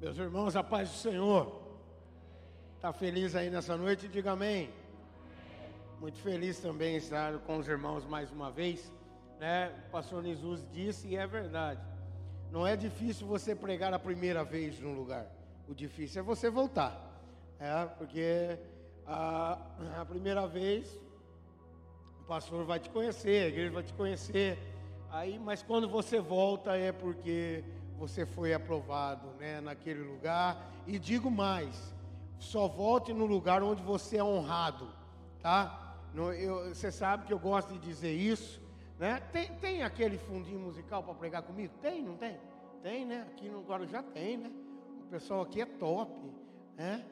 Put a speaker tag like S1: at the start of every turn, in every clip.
S1: Meus irmãos, a paz do Senhor. Está feliz aí nessa noite? Diga amém. Muito feliz também estar com os irmãos mais uma vez. Né? O pastor Jesus disse e é verdade. Não é difícil você pregar a primeira vez num lugar. O difícil é você voltar. É, porque a, a primeira vez o pastor vai te conhecer, a igreja vai te conhecer. Aí, mas quando você volta é porque você foi aprovado né, naquele lugar. E digo mais: só volte no lugar onde você é honrado, tá? No, eu, você sabe que eu gosto de dizer isso, né? Tem, tem aquele fundinho musical para pregar comigo? Tem, não tem? Tem, né? Aqui no Guarujá tem, né? O pessoal aqui é top, né?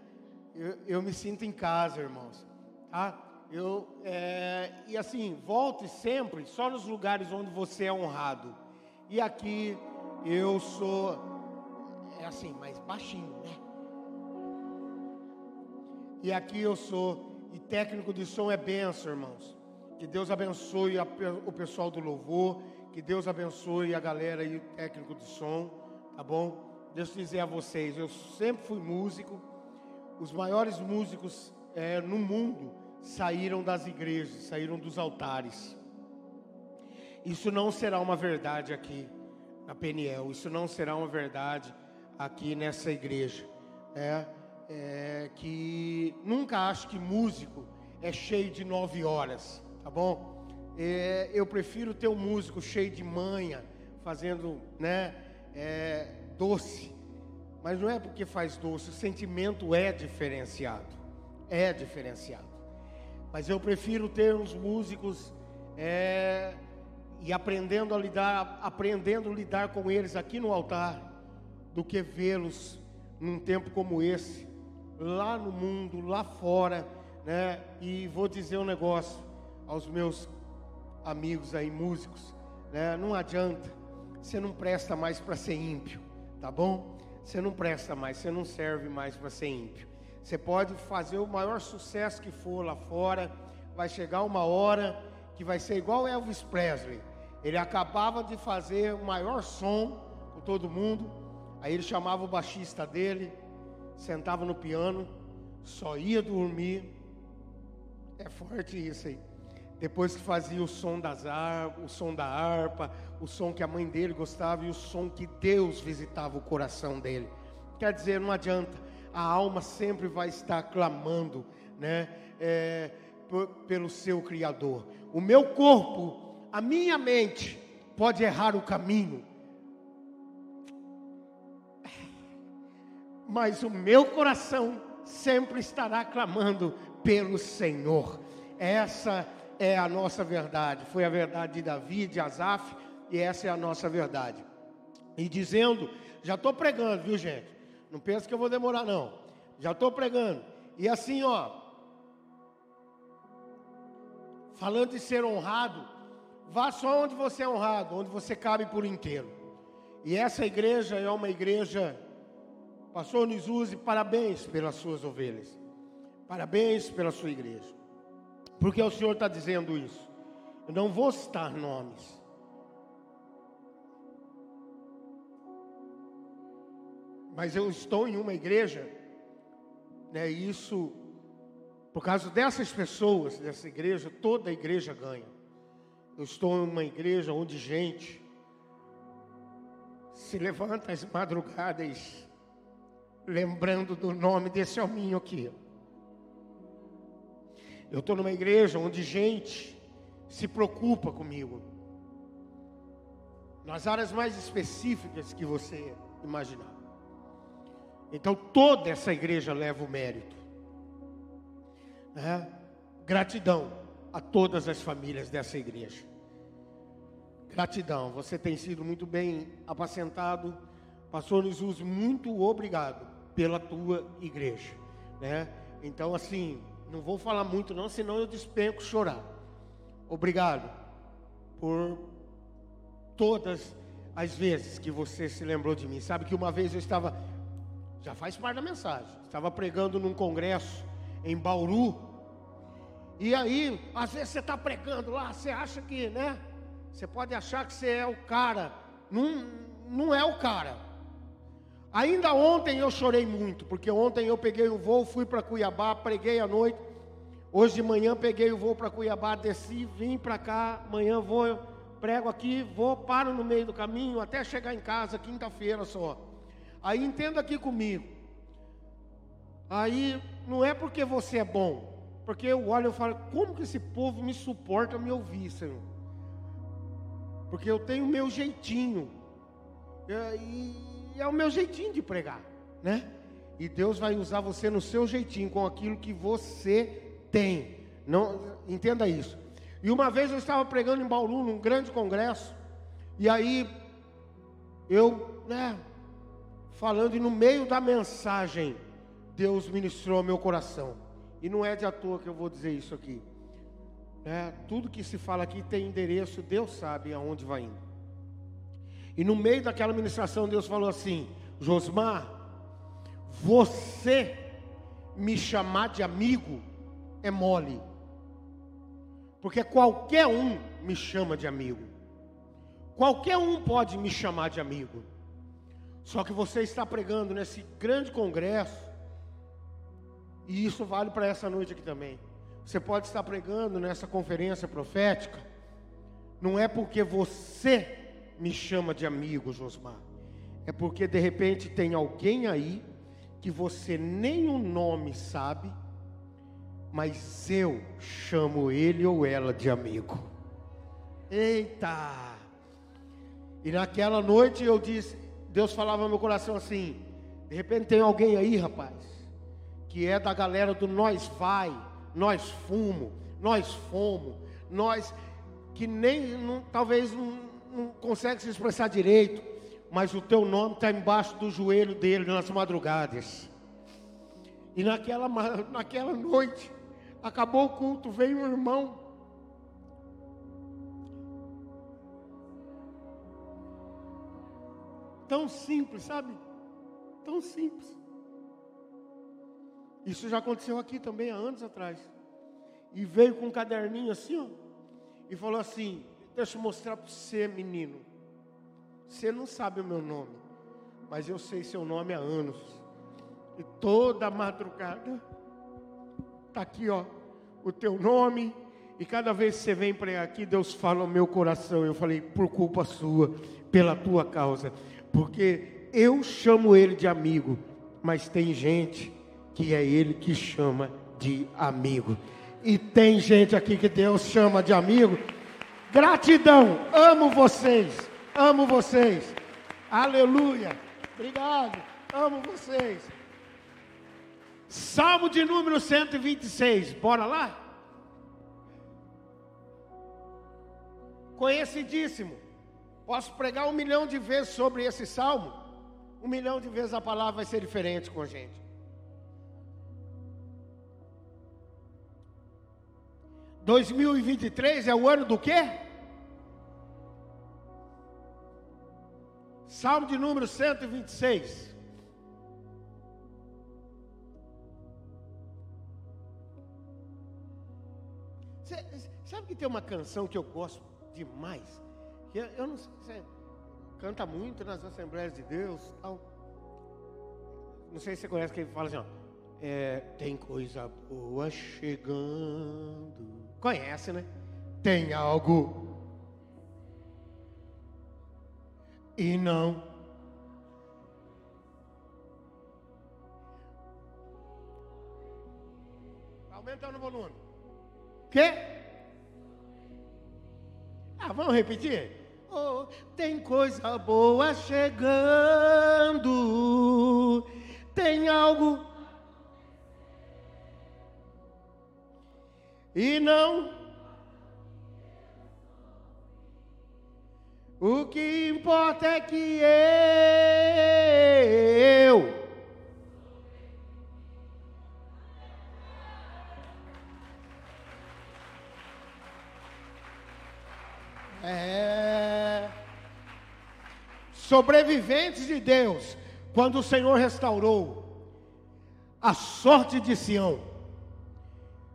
S1: Eu, eu me sinto em casa, irmãos, tá? Eu, é, e assim, volte sempre só nos lugares onde você é honrado. E aqui eu sou, é assim, mais baixinho, né? E aqui eu sou, e técnico de som é benção, irmãos. Que Deus abençoe a, o pessoal do louvor, que Deus abençoe a galera e o técnico de som, tá bom? Deus dizer a vocês, eu sempre fui músico, os maiores músicos é, no mundo saíram das igrejas, saíram dos altares. Isso não será uma verdade aqui na Peniel. Isso não será uma verdade aqui nessa igreja. É, é, que nunca acho que músico é cheio de nove horas, tá bom? É, eu prefiro ter um músico cheio de manha, fazendo, né, é, doce. Mas não é porque faz doce, o sentimento é diferenciado, é diferenciado. Mas eu prefiro ter uns músicos é, e aprendendo a lidar, aprendendo a lidar com eles aqui no altar, do que vê-los num tempo como esse, lá no mundo, lá fora, né? E vou dizer um negócio aos meus amigos aí músicos, né? Não adianta, você não presta mais para ser ímpio, tá bom? Você não presta mais, você não serve mais para ser ímpio. Você pode fazer o maior sucesso que for lá fora, vai chegar uma hora que vai ser igual Elvis Presley. Ele acabava de fazer o maior som com todo mundo. Aí ele chamava o baixista dele, sentava no piano, só ia dormir. É forte isso aí. Depois que fazia o som das harpas, o som da harpa, o som que a mãe dele gostava e o som que Deus visitava o coração dele. Quer dizer, não adianta, a alma sempre vai estar clamando, né, é, pelo seu Criador. O meu corpo a minha mente pode errar o caminho, mas o meu coração sempre estará clamando pelo Senhor. Essa é a nossa verdade. Foi a verdade de Davi, de Asaf, e essa é a nossa verdade. E dizendo, já estou pregando, viu gente? Não pensa que eu vou demorar, não. Já estou pregando. E assim, ó, falando de ser honrado, Vá só onde você é honrado, onde você cabe por inteiro. E essa igreja é uma igreja, Pastor Nisuzi, parabéns pelas suas ovelhas. Parabéns pela sua igreja. Porque o Senhor está dizendo isso. Eu não vou citar nomes. Mas eu estou em uma igreja, né, isso, por causa dessas pessoas, dessa igreja, toda a igreja ganha. Eu estou em uma igreja onde gente se levanta às madrugadas lembrando do nome desse hominho aqui. Eu estou numa igreja onde gente se preocupa comigo. Nas áreas mais específicas que você imaginar. Então toda essa igreja leva o mérito. Né? Gratidão a todas as famílias dessa igreja. Gratidão, você tem sido muito bem apacentado. Pastor Jesus, muito obrigado pela tua igreja, né? Então assim, não vou falar muito não, senão eu despenco chorar. Obrigado por todas as vezes que você se lembrou de mim. Sabe que uma vez eu estava, já faz parte da mensagem, estava pregando num congresso em Bauru, e aí, às vezes você está pregando lá, você acha que, né? Você pode achar que você é o cara. Não, não é o cara. Ainda ontem eu chorei muito, porque ontem eu peguei o voo, fui para Cuiabá, preguei à noite. Hoje de manhã peguei o voo para Cuiabá, desci, vim para cá. Amanhã vou, prego aqui, vou, paro no meio do caminho até chegar em casa, quinta-feira só. Aí entenda aqui comigo. Aí não é porque você é bom, porque eu olho e falo, como que esse povo me suporta me ouvir, Senhor? Porque eu tenho o meu jeitinho. E é o meu jeitinho de pregar, né? E Deus vai usar você no seu jeitinho, com aquilo que você tem. Não, entenda isso. E uma vez eu estava pregando em Bauru, num grande congresso, e aí eu, né, falando e no meio da mensagem, Deus ministrou meu coração. E não é de à toa que eu vou dizer isso aqui. É, tudo que se fala aqui tem endereço, Deus sabe aonde vai indo. E no meio daquela ministração, Deus falou assim: Josmar, você me chamar de amigo é mole, porque qualquer um me chama de amigo, qualquer um pode me chamar de amigo, só que você está pregando nesse grande congresso, e isso vale para essa noite aqui também. Você pode estar pregando nessa conferência profética, não é porque você me chama de amigo, Josmar. É porque de repente tem alguém aí que você nem o nome sabe, mas eu chamo ele ou ela de amigo. Eita! E naquela noite eu disse, Deus falava no meu coração assim: de repente tem alguém aí, rapaz, que é da galera do nós vai, nós fumo, nós fomos, nós que nem não, talvez não, não consegue se expressar direito, mas o teu nome está embaixo do joelho dele nas madrugadas. E naquela, naquela noite, acabou o culto, veio um irmão. Tão simples, sabe? Tão simples. Isso já aconteceu aqui também há anos atrás. E veio com um caderninho assim, ó, e falou assim: Deixa eu mostrar para você, menino. Você não sabe o meu nome, mas eu sei seu nome há anos. E toda madrugada está aqui, ó, o teu nome. E cada vez que você vem para aqui, Deus fala ao meu coração. Eu falei, por culpa sua, pela tua causa. Porque eu chamo ele de amigo, mas tem gente que é ele que chama de amigo. E tem gente aqui que Deus chama de amigo Gratidão. Amo vocês. Amo vocês. Aleluia. Obrigado. Amo vocês. Salmo de número 126. Bora lá? Conhecidíssimo. Posso pregar um milhão de vezes sobre esse salmo. Um milhão de vezes a palavra vai ser diferente com a gente. 2023 é o ano do quê? Salmo de número 126. Cê, sabe que tem uma canção que eu gosto demais? Que eu, eu não sei, você canta muito nas Assembleias de Deus, tal. Não sei se você conhece que ele fala assim, ó, é, tem coisa boa chegando. Conhece, né? Tem algo e não. Aumentando o volume. Quê? Ah, vamos repetir? Oh, tem coisa boa chegando. Tem algo. E não O que importa é que eu é. Sobreviventes de Deus, quando o Senhor restaurou a sorte de Sião,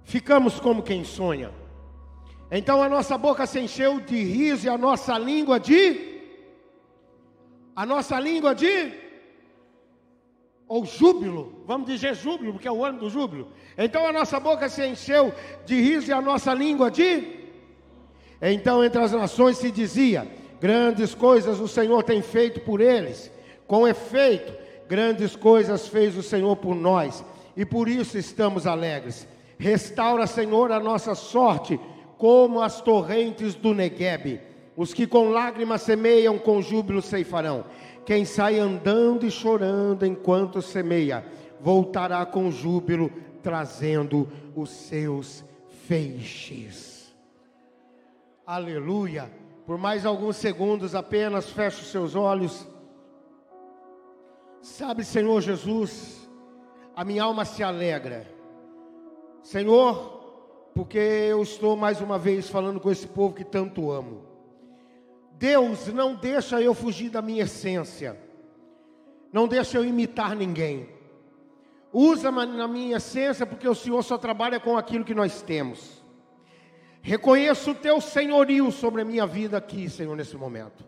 S1: ficamos como quem sonha. Então a nossa boca se encheu de riso e a nossa língua de. A nossa língua de. ou júbilo, vamos dizer júbilo, porque é o ano do júbilo. Então a nossa boca se encheu de riso e a nossa língua de. Então entre as nações se dizia: grandes coisas o Senhor tem feito por eles. Com efeito, grandes coisas fez o Senhor por nós, e por isso estamos alegres. Restaura, Senhor, a nossa sorte, como as torrentes do Neguebe. Os que com lágrimas semeiam, com júbilo ceifarão. Quem sai andando e chorando enquanto semeia, voltará com júbilo, trazendo os seus feixes. Aleluia. Por mais alguns segundos apenas feche os seus olhos. Sabe, Senhor Jesus, a minha alma se alegra. Senhor, porque eu estou mais uma vez falando com esse povo que tanto amo. Deus não deixa eu fugir da minha essência, não deixa eu imitar ninguém. Usa na minha essência, porque o Senhor só trabalha com aquilo que nós temos. Reconheço o teu senhorio sobre a minha vida aqui, Senhor, nesse momento.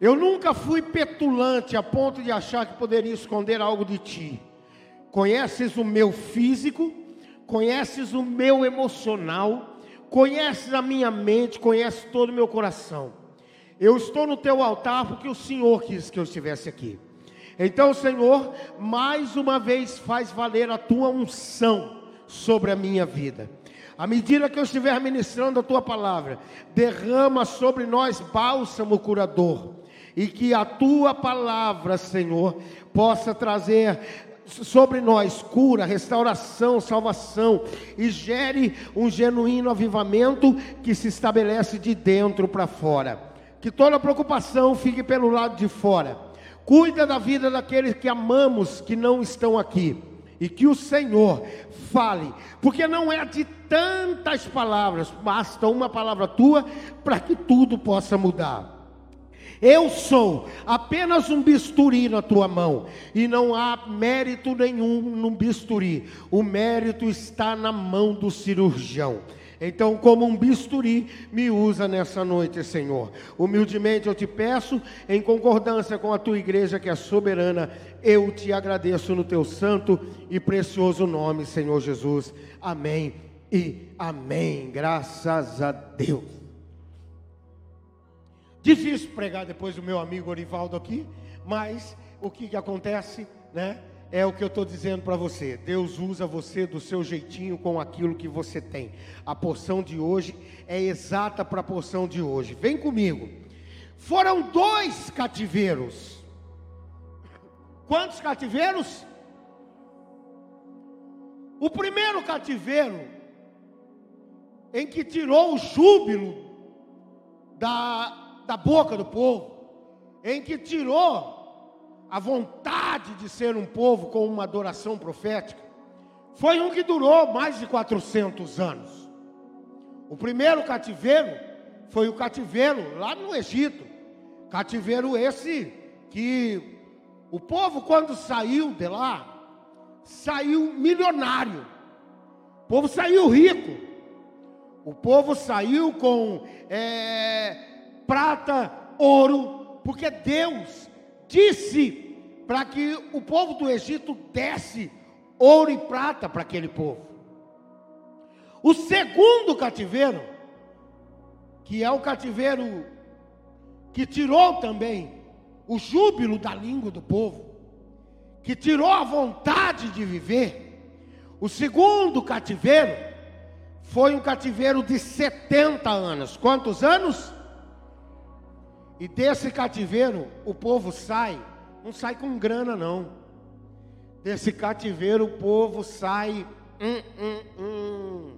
S1: Eu nunca fui petulante a ponto de achar que poderia esconder algo de ti. Conheces o meu físico, conheces o meu emocional, conheces a minha mente, conheces todo o meu coração. Eu estou no teu altar porque o Senhor quis que eu estivesse aqui. Então, Senhor, mais uma vez faz valer a tua unção sobre a minha vida. À medida que eu estiver ministrando a tua palavra, derrama sobre nós bálsamo curador, e que a tua palavra, Senhor, possa trazer sobre nós cura, restauração, salvação e gere um genuíno avivamento que se estabelece de dentro para fora que toda preocupação fique pelo lado de fora. Cuida da vida daqueles que amamos que não estão aqui. E que o Senhor fale, porque não é de tantas palavras, basta uma palavra tua para que tudo possa mudar. Eu sou apenas um bisturi na tua mão, e não há mérito nenhum no bisturi, o mérito está na mão do cirurgião. Então, como um bisturi, me usa nessa noite, Senhor. Humildemente eu te peço, em concordância com a tua igreja que é soberana, eu te agradeço no teu santo e precioso nome, Senhor Jesus. Amém e amém. Graças a Deus. Difícil pregar depois do meu amigo Orivaldo aqui, mas o que, que acontece, né? é o que eu estou dizendo para você. Deus usa você do seu jeitinho com aquilo que você tem. A porção de hoje é exata para a porção de hoje. Vem comigo. Foram dois cativeiros. Quantos cativeiros? O primeiro cativeiro, em que tirou o júbilo da, da boca do povo, em que tirou a vontade de ser um povo com uma adoração profética, foi um que durou mais de 400 anos. O primeiro cativeiro foi o cativeiro lá no Egito. Cativeiro esse que o povo, quando saiu de lá, saiu milionário. O povo saiu rico. O povo saiu com é, prata, ouro, porque Deus disse para que o povo do Egito desse ouro e prata para aquele povo. O segundo cativeiro, que é o cativeiro que tirou também o júbilo da língua do povo, que tirou a vontade de viver. O segundo cativeiro foi um cativeiro de 70 anos. Quantos anos? E desse cativeiro o povo sai, não sai com grana não. Desse cativeiro o povo sai hum, hum, hum,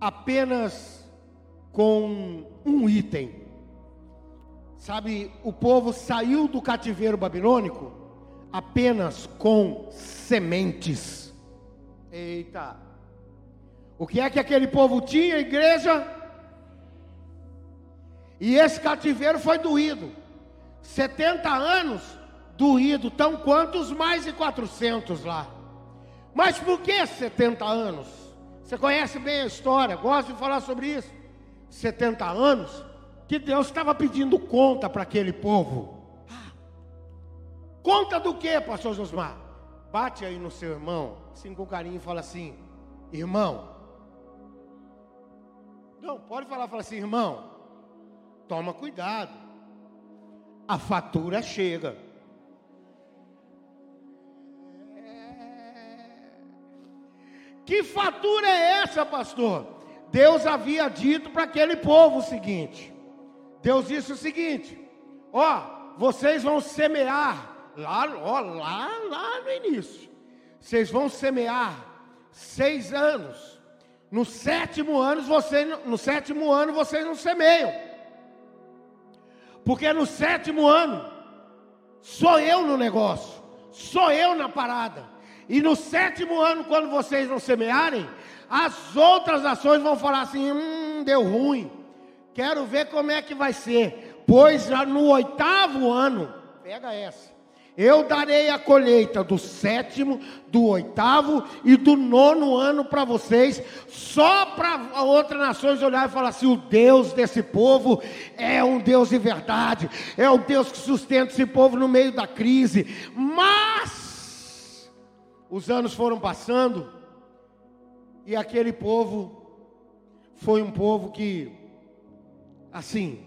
S1: apenas com um item. Sabe, o povo saiu do cativeiro babilônico apenas com sementes. Eita! O que é que aquele povo tinha, igreja? E esse cativeiro foi doído. 70 anos doído, tão quanto os mais de 400 lá. Mas por que 70 anos? Você conhece bem a história, gosto de falar sobre isso. 70 anos que Deus estava pedindo conta para aquele povo. Conta do que, pastor Josmar? Bate aí no seu irmão, assim com carinho, e fala assim: Irmão. Não, pode falar, fala assim, irmão. Toma cuidado. A fatura chega. Que fatura é essa, pastor? Deus havia dito para aquele povo o seguinte: Deus disse o seguinte: Ó, vocês vão semear lá, ó, lá, lá no início. Vocês vão semear seis anos. No sétimo ano, vocês, no sétimo ano vocês não semeiam. Porque no sétimo ano sou eu no negócio, sou eu na parada. E no sétimo ano, quando vocês não semearem, as outras ações vão falar assim: hum, deu ruim. Quero ver como é que vai ser. Pois no oitavo ano, pega essa. Eu darei a colheita do sétimo, do oitavo e do nono ano para vocês, só para outras nações olhar e falar assim: o Deus desse povo é um Deus de verdade, é o Deus que sustenta esse povo no meio da crise. Mas os anos foram passando e aquele povo foi um povo que, assim,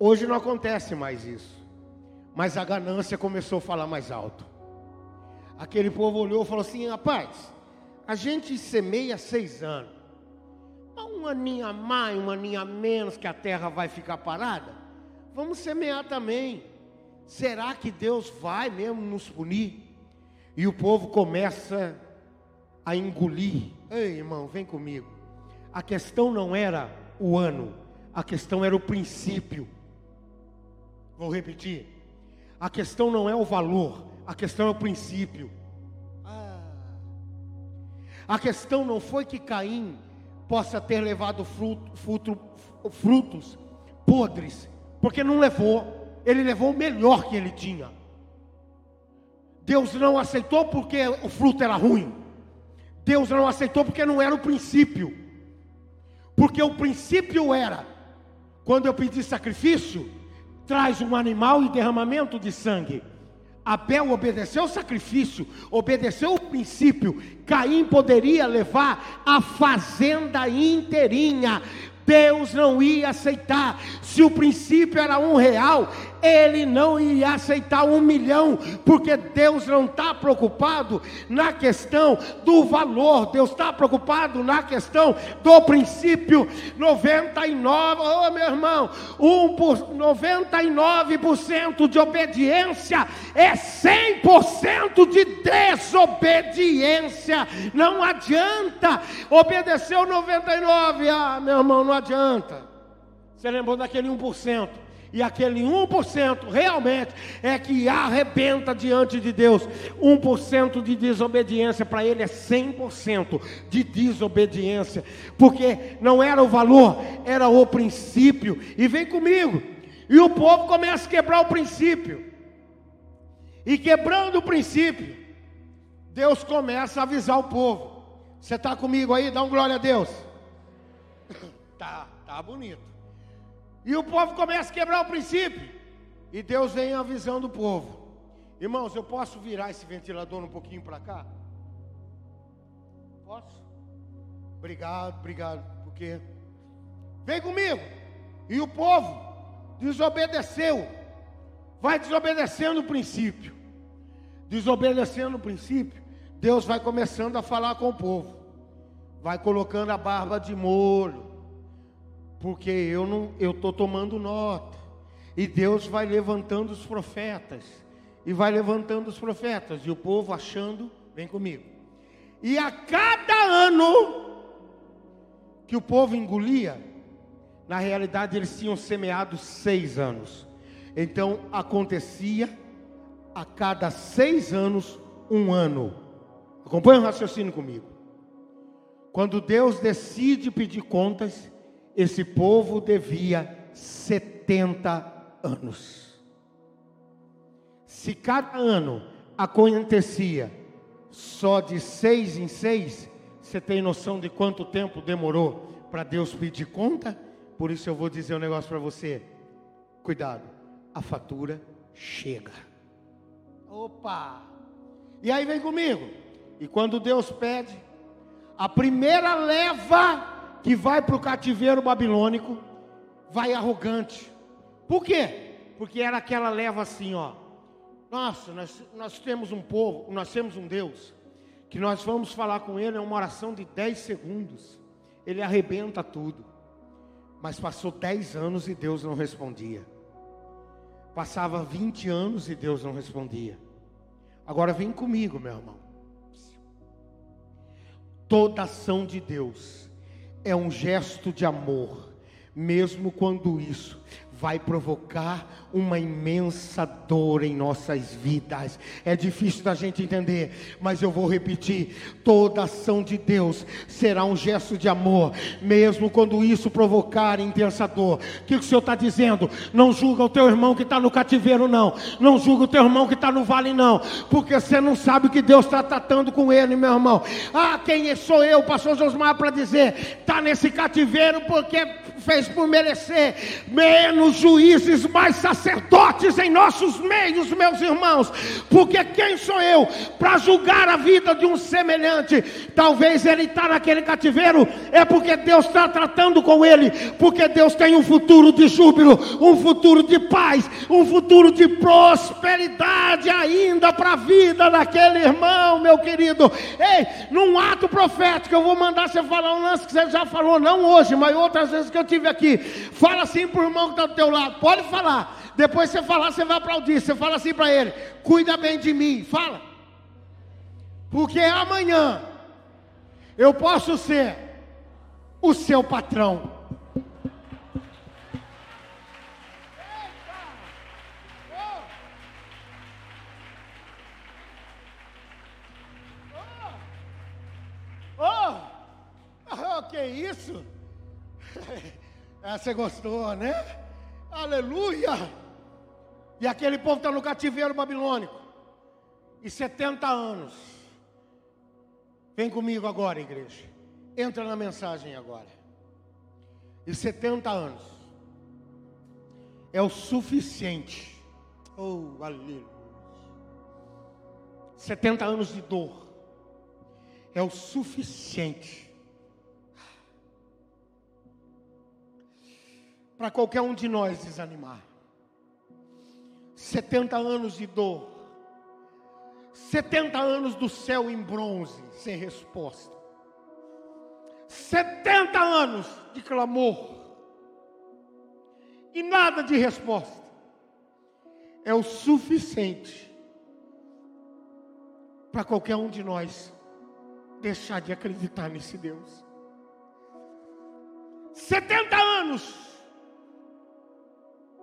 S1: hoje não acontece mais isso. Mas a ganância começou a falar mais alto. Aquele povo olhou e falou assim: rapaz, a gente semeia seis anos. Um aninho a mais, um aninho a menos que a terra vai ficar parada. Vamos semear também. Será que Deus vai mesmo nos punir? E o povo começa a engolir. Ei, irmão, vem comigo. A questão não era o ano, a questão era o princípio. Vou repetir. A questão não é o valor, a questão é o princípio. A questão não foi que Caim possa ter levado fruto, fruto, frutos podres, porque não levou, ele levou o melhor que ele tinha. Deus não aceitou porque o fruto era ruim. Deus não aceitou porque não era o princípio. Porque o princípio era: quando eu pedi sacrifício, traz um animal e derramamento de sangue. Abel obedeceu o sacrifício, obedeceu o princípio. Caim poderia levar a fazenda inteirinha. Deus não ia aceitar. Se o princípio era um real, ele não ia aceitar um milhão, porque Deus não está preocupado na questão do valor, Deus está preocupado na questão do princípio. 99, oh meu irmão, um por, 99% de obediência é 100% de desobediência. Não adianta obedecer o 99, ah, meu irmão, não adianta. Você lembrou daquele 1%? E aquele 1% realmente é que arrebenta diante de Deus. 1% de desobediência para ele é 100% de desobediência, porque não era o valor, era o princípio. E vem comigo. E o povo começa a quebrar o princípio. E quebrando o princípio, Deus começa a avisar o povo. Você está comigo aí? Dá um glória a Deus. Tá, tá bonito. E o povo começa a quebrar o princípio. E Deus vem avisando o povo. Irmãos, eu posso virar esse ventilador um pouquinho para cá? Posso? Obrigado, obrigado. Porque vem comigo. E o povo desobedeceu. Vai desobedecendo o princípio. Desobedecendo o princípio, Deus vai começando a falar com o povo. Vai colocando a barba de molho porque eu não, eu estou tomando nota. E Deus vai levantando os profetas, e vai levantando os profetas, e o povo achando, vem comigo. E a cada ano que o povo engolia, na realidade eles tinham semeado seis anos. Então acontecia a cada seis anos um ano. Acompanha o raciocínio comigo. Quando Deus decide pedir contas, esse povo devia 70 anos. Se cada ano acontecia só de seis em seis, você tem noção de quanto tempo demorou para Deus pedir conta? Por isso eu vou dizer um negócio para você. Cuidado, a fatura chega. Opa! E aí vem comigo. E quando Deus pede, a primeira leva que vai para o cativeiro babilônico vai arrogante. Por quê? Porque era aquela leva assim, ó. Nossa, nós, nós temos um povo, nós temos um Deus, que nós vamos falar com Ele, é uma oração de 10 segundos. Ele arrebenta tudo. Mas passou 10 anos e Deus não respondia. Passava 20 anos e Deus não respondia. Agora vem comigo, meu irmão. Toda ação de Deus é um gesto de amor, mesmo quando isso vai provocar uma imensa dor em nossas vidas. É difícil da gente entender, mas eu vou repetir: toda ação de Deus será um gesto de amor, mesmo quando isso provocar intensa dor. O que o Senhor está dizendo? Não julga o teu irmão que está no cativeiro, não. Não julga o teu irmão que está no vale, não. Porque você não sabe o que Deus está tratando com ele, meu irmão. Ah, quem sou eu, pastor Josmar, para dizer: está nesse cativeiro porque fez por merecer. Menos juízes, mais sacerdotes em nossos meios, meus irmãos. Porque quem sou eu para julgar a vida de um semelhante? Talvez ele está naquele cativeiro, é porque Deus está tratando com ele, porque Deus tem um futuro de júbilo, um futuro de paz, um futuro de prosperidade ainda para a vida daquele irmão, meu querido. Ei, num ato profético, eu vou mandar você falar um lance que você já falou, não hoje, mas outras vezes que eu tive aqui. Fala assim para o irmão que está do teu lado, pode falar. Depois você falar, você vai aplaudir. Você fala assim para ele: cuida bem de mim. Fala. Porque amanhã eu posso ser o seu patrão. Oh, oh, que isso? Ah, você gostou, né? Aleluia! E aquele povo está no cativeiro babilônico. E 70 anos. Vem comigo agora, igreja. Entra na mensagem agora. E 70 anos. É o suficiente. Oh, aleluia. 70 anos de dor. É o suficiente para qualquer um de nós desanimar. 70 anos de dor, 70 anos do céu em bronze, sem resposta, 70 anos de clamor, e nada de resposta, é o suficiente para qualquer um de nós deixar de acreditar nesse Deus. 70 anos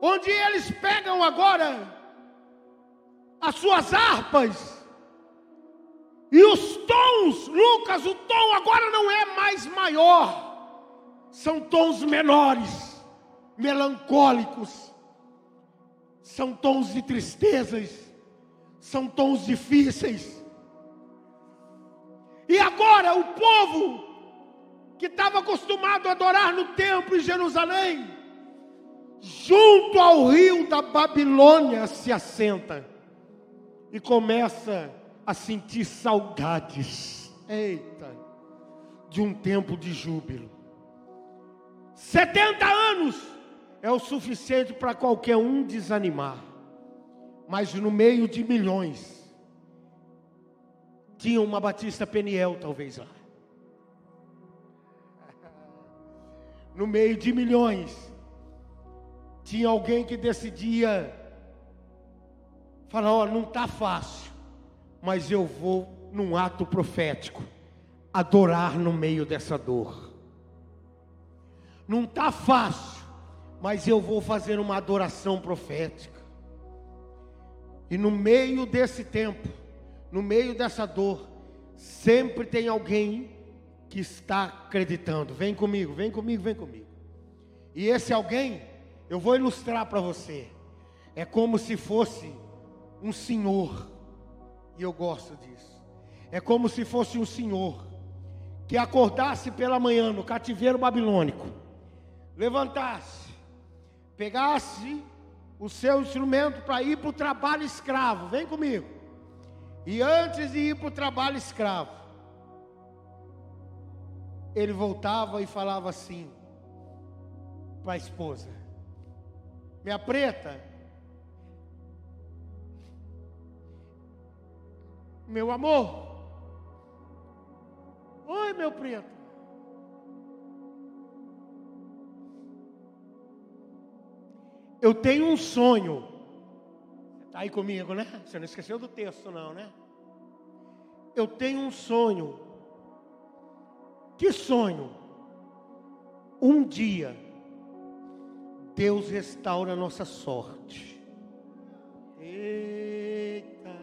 S1: onde eles pegam agora as suas harpas. E os tons, Lucas, o tom agora não é mais maior, são tons menores, melancólicos, são tons de tristezas, são tons difíceis. E agora o povo que estava acostumado a adorar no templo em Jerusalém, junto ao rio da Babilônia se assenta e começa a sentir saudades. Eita, de um tempo de júbilo. 70 anos é o suficiente para qualquer um desanimar. Mas no meio de milhões, tinha uma Batista Peniel, talvez lá. No meio de milhões, tinha alguém que decidia falar: Ó, oh, não está fácil, mas eu vou num ato profético adorar no meio dessa dor. Não está fácil, mas eu vou fazer uma adoração profética. E no meio desse tempo, no meio dessa dor, sempre tem alguém que está acreditando. Vem comigo, vem comigo, vem comigo. E esse alguém eu vou ilustrar para você. É como se fosse um senhor, e eu gosto disso. É como se fosse um senhor que acordasse pela manhã no cativeiro babilônico, levantasse, pegasse o seu instrumento para ir para o trabalho escravo, vem comigo. E antes de ir para o trabalho escravo, ele voltava e falava assim para a esposa: Minha preta, meu amor, oi meu preto. Eu tenho um sonho. Está aí comigo, né? Você não esqueceu do texto, não, né? Eu tenho um sonho. Que sonho? Um dia, Deus restaura a nossa sorte. Eita!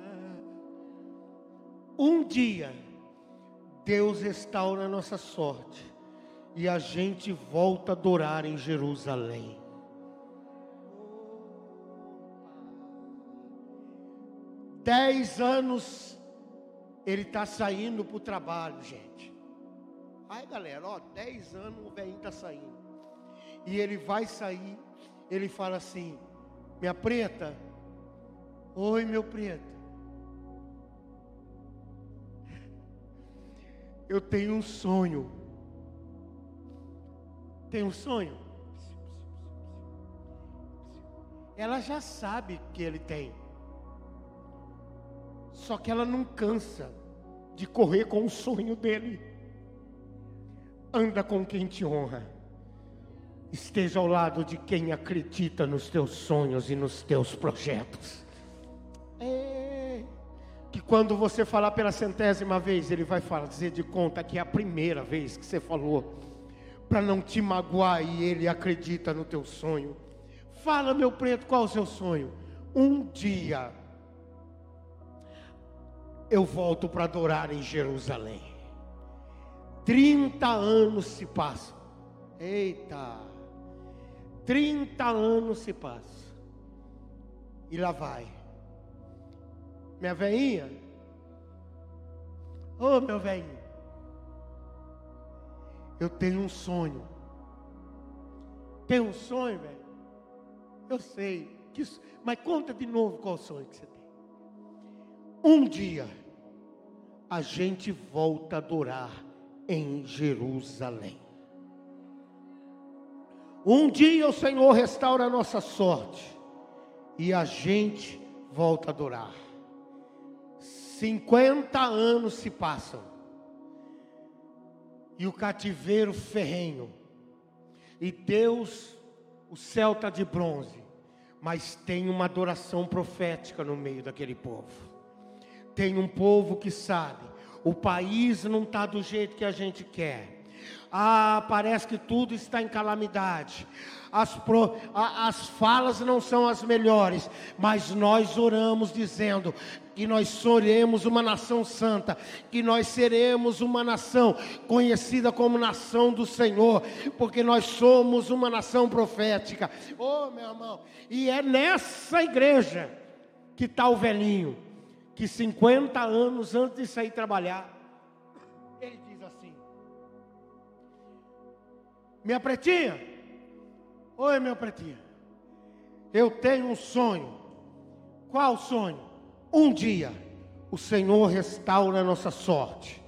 S1: Um dia, Deus restaura a nossa sorte. E a gente volta a adorar em Jerusalém. Dez anos ele está saindo para o trabalho, gente. Aí galera, ó, dez anos o velhinho está saindo. E ele vai sair, ele fala assim: Minha preta, oi meu preto. Eu tenho um sonho. Tem um sonho? Ela já sabe que ele tem. Só que ela não cansa de correr com o sonho dele. Anda com quem te honra. Esteja ao lado de quem acredita nos teus sonhos e nos teus projetos. É, que quando você falar pela centésima vez, ele vai fazer de conta que é a primeira vez que você falou, para não te magoar e ele acredita no teu sonho. Fala, meu preto, qual é o seu sonho? Um dia eu volto para adorar em Jerusalém. 30 anos se passam. Eita! 30 anos se passam. E lá vai. Minha veinha. Ô oh, meu velhinho. Eu tenho um sonho. Tem um sonho, velho? Eu sei. Mas conta de novo qual sonho que você tem. Um dia, a gente volta a adorar em Jerusalém. Um dia o Senhor restaura a nossa sorte e a gente volta a adorar. 50 anos se passam e o cativeiro ferrenho, e Deus, o céu está de bronze, mas tem uma adoração profética no meio daquele povo tem um povo que sabe, o país não está do jeito que a gente quer. Ah, parece que tudo está em calamidade. As, pro, a, as falas não são as melhores, mas nós oramos dizendo que nós seremos uma nação santa, que nós seremos uma nação conhecida como nação do Senhor, porque nós somos uma nação profética. Oh, meu irmão, e é nessa igreja que está o velhinho que 50 anos antes de sair trabalhar, Minha pretinha, oi, minha pretinha, eu tenho um sonho. Qual sonho? Um dia o Senhor restaura a nossa sorte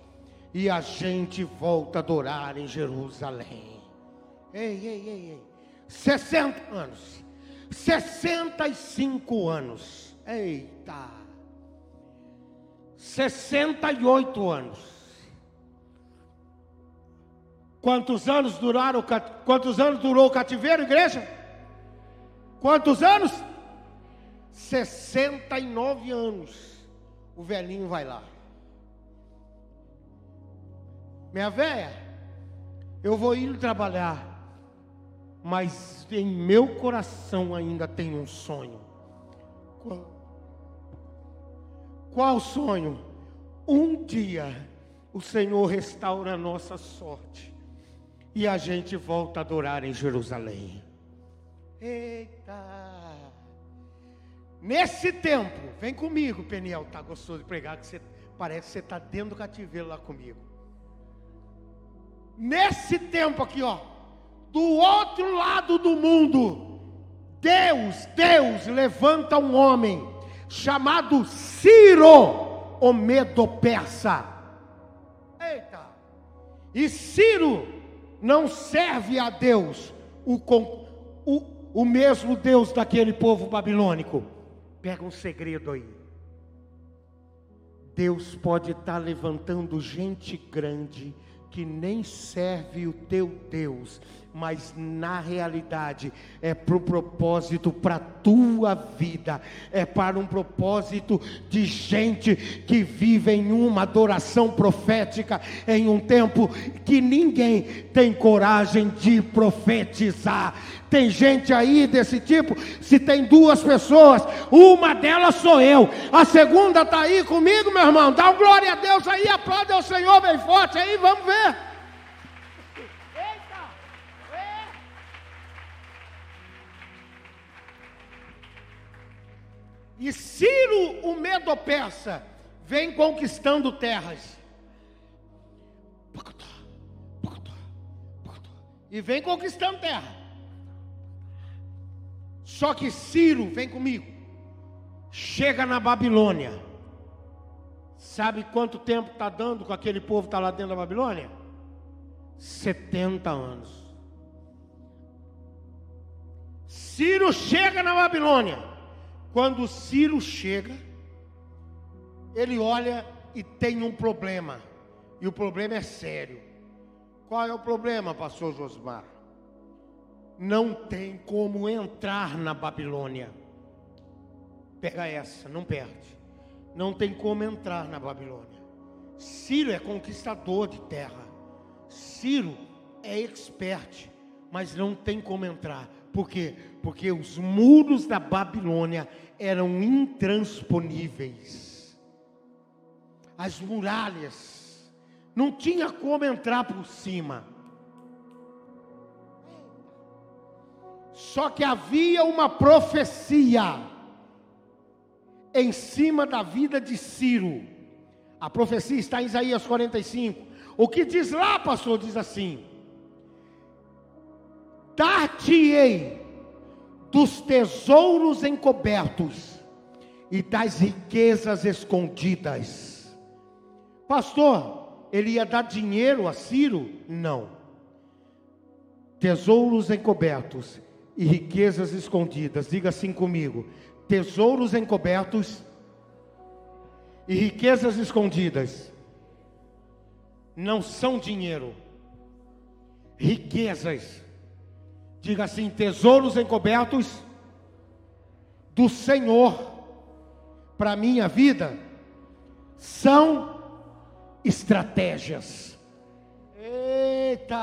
S1: e a gente volta a adorar em Jerusalém. Ei, ei, ei, ei. 60 anos. 65 anos. Eita. 68 anos. Quantos anos duraram? Quantos anos durou o cativeiro, igreja? Quantos anos? 69 anos. O velhinho vai lá. Minha velha, eu vou ir trabalhar, mas em meu coração ainda tem um sonho. Qual sonho? Um dia o Senhor restaura a nossa sorte e a gente volta a adorar em Jerusalém. Eita! Nesse tempo, vem comigo, Peniel, tá gostoso de pregar que você parece que você está dentro do cativeiro lá comigo. Nesse tempo aqui, ó, do outro lado do mundo, Deus, Deus levanta um homem chamado Ciro. o medo persa. Eita! E Ciro não serve a Deus, o, o, o mesmo Deus daquele povo babilônico. Pega um segredo aí. Deus pode estar levantando gente grande que nem serve o teu Deus, mas na realidade é para o propósito para a tua vida, é para um propósito de gente que vive em uma adoração profética, em um tempo que ninguém tem coragem de profetizar. Tem gente aí desse tipo, se tem duas pessoas, uma delas sou eu, a segunda está aí comigo, meu irmão. Dá um glória a Deus aí, aplaude ao Senhor bem forte aí, vamos ver. E Ciro, o Medo-Persa, vem conquistando terras. E vem conquistando terra. Só que Ciro, vem comigo, chega na Babilônia. Sabe quanto tempo está dando com aquele povo que está lá dentro da Babilônia? 70 anos. Ciro chega na Babilônia. Quando Ciro chega, ele olha e tem um problema. E o problema é sério. Qual é o problema, pastor Josmar? Não tem como entrar na Babilônia. Pega essa, não perde. Não tem como entrar na Babilônia. Ciro é conquistador de terra. Ciro é expert, mas não tem como entrar. Por quê? Porque os muros da Babilônia eram intransponíveis. As muralhas não tinha como entrar por cima. Só que havia uma profecia em cima da vida de Ciro. A profecia está em Isaías 45. O que diz lá, pastor, diz assim: Dar-te-ei dos tesouros encobertos e das riquezas escondidas. Pastor, ele ia dar dinheiro a Ciro? Não. Tesouros encobertos e riquezas escondidas. Diga assim comigo: tesouros encobertos e riquezas escondidas não são dinheiro. Riquezas Diga assim: tesouros encobertos do Senhor para minha vida são estratégias. Eita!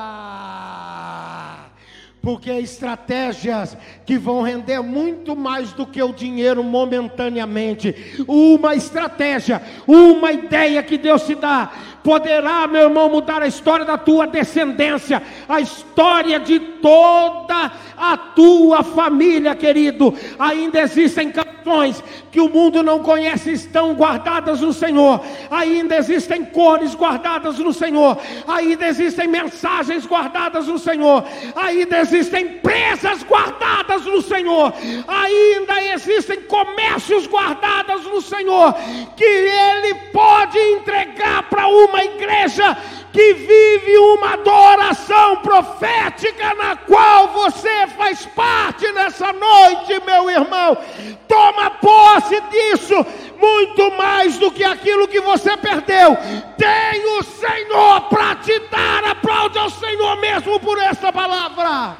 S1: Porque estratégias que vão render muito mais do que o dinheiro momentaneamente. Uma estratégia, uma ideia que Deus te dá, poderá, meu irmão, mudar a história da tua descendência, a história de toda a tua família, querido. Ainda existem canções que o mundo não conhece, estão guardadas no Senhor. Ainda existem cores guardadas no Senhor. Ainda existem mensagens guardadas no Senhor. Ainda existem presas guardadas no Senhor. Ainda existem comércios guardados no Senhor que Ele pode entregar para uma igreja que vive uma adoração profética na qual você faz parte nessa noite, meu irmão. Toma posse disso, muito mais do que aquilo que você perdeu. Tem o Senhor para te dar. Aplaude ao Senhor mesmo por essa palavra.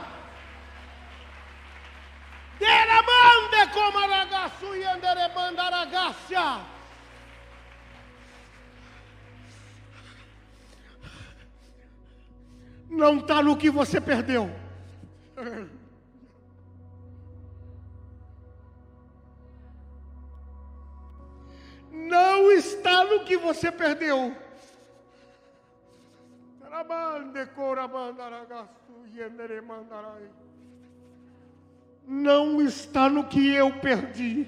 S1: Deramande como e não está no que você perdeu. Não está no que você perdeu. Não está no que eu perdi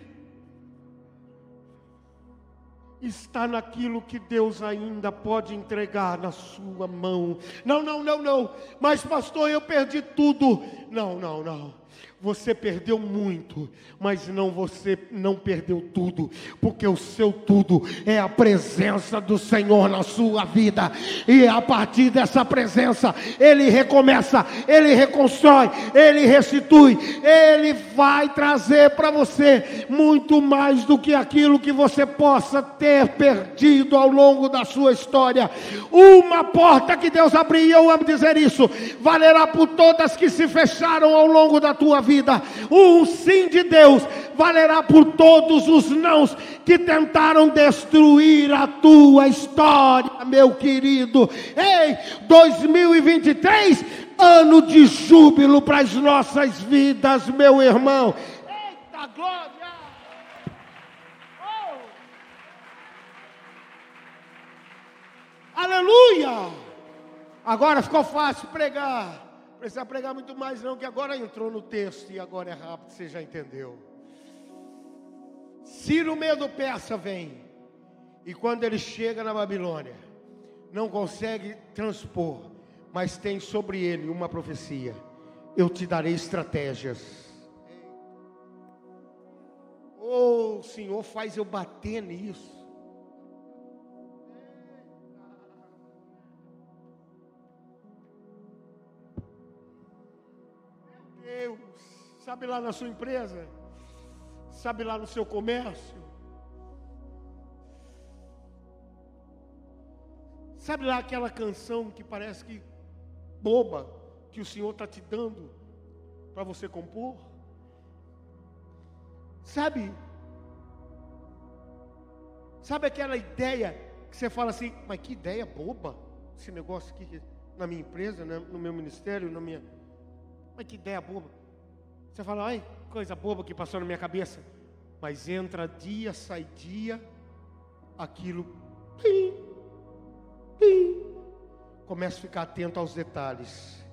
S1: está naquilo que Deus ainda pode entregar na sua mão. Não, não, não, não. Mas pastor, eu perdi tudo. Não, não, não. Você perdeu muito, mas não você não perdeu tudo, porque o seu tudo é a presença do Senhor na sua vida. E a partir dessa presença, ele recomeça, ele reconstrói, ele restitui, ele vai trazer para você muito mais do que aquilo que você possa ter perdido ao longo da sua história. Uma porta que Deus abriu, eu amo dizer isso, valerá por todas que se fecharam ao longo da tua vida vida. O sim de Deus valerá por todos os nãos que tentaram destruir a tua história, meu querido. Ei, 2023, ano de júbilo para as nossas vidas, meu irmão. Eita glória! Oh. Aleluia! Agora ficou fácil pregar precisa pregar muito mais não, que agora entrou no texto e agora é rápido, você já entendeu. Ciro medo persa vem, e quando ele chega na Babilônia, não consegue transpor, mas tem sobre ele uma profecia: eu te darei estratégias. Oh, Senhor, faz eu bater nisso. Sabe lá na sua empresa? Sabe lá no seu comércio? Sabe lá aquela canção que parece que boba, que o Senhor está te dando para você compor? Sabe? Sabe aquela ideia que você fala assim, mas que ideia boba, esse negócio aqui na minha empresa, né, no meu ministério, na minha. Mas que ideia boba. Você fala, ai, coisa boba que passou na minha cabeça. Mas entra dia, sai dia, aquilo. Pim, pim. Começa a ficar atento aos detalhes.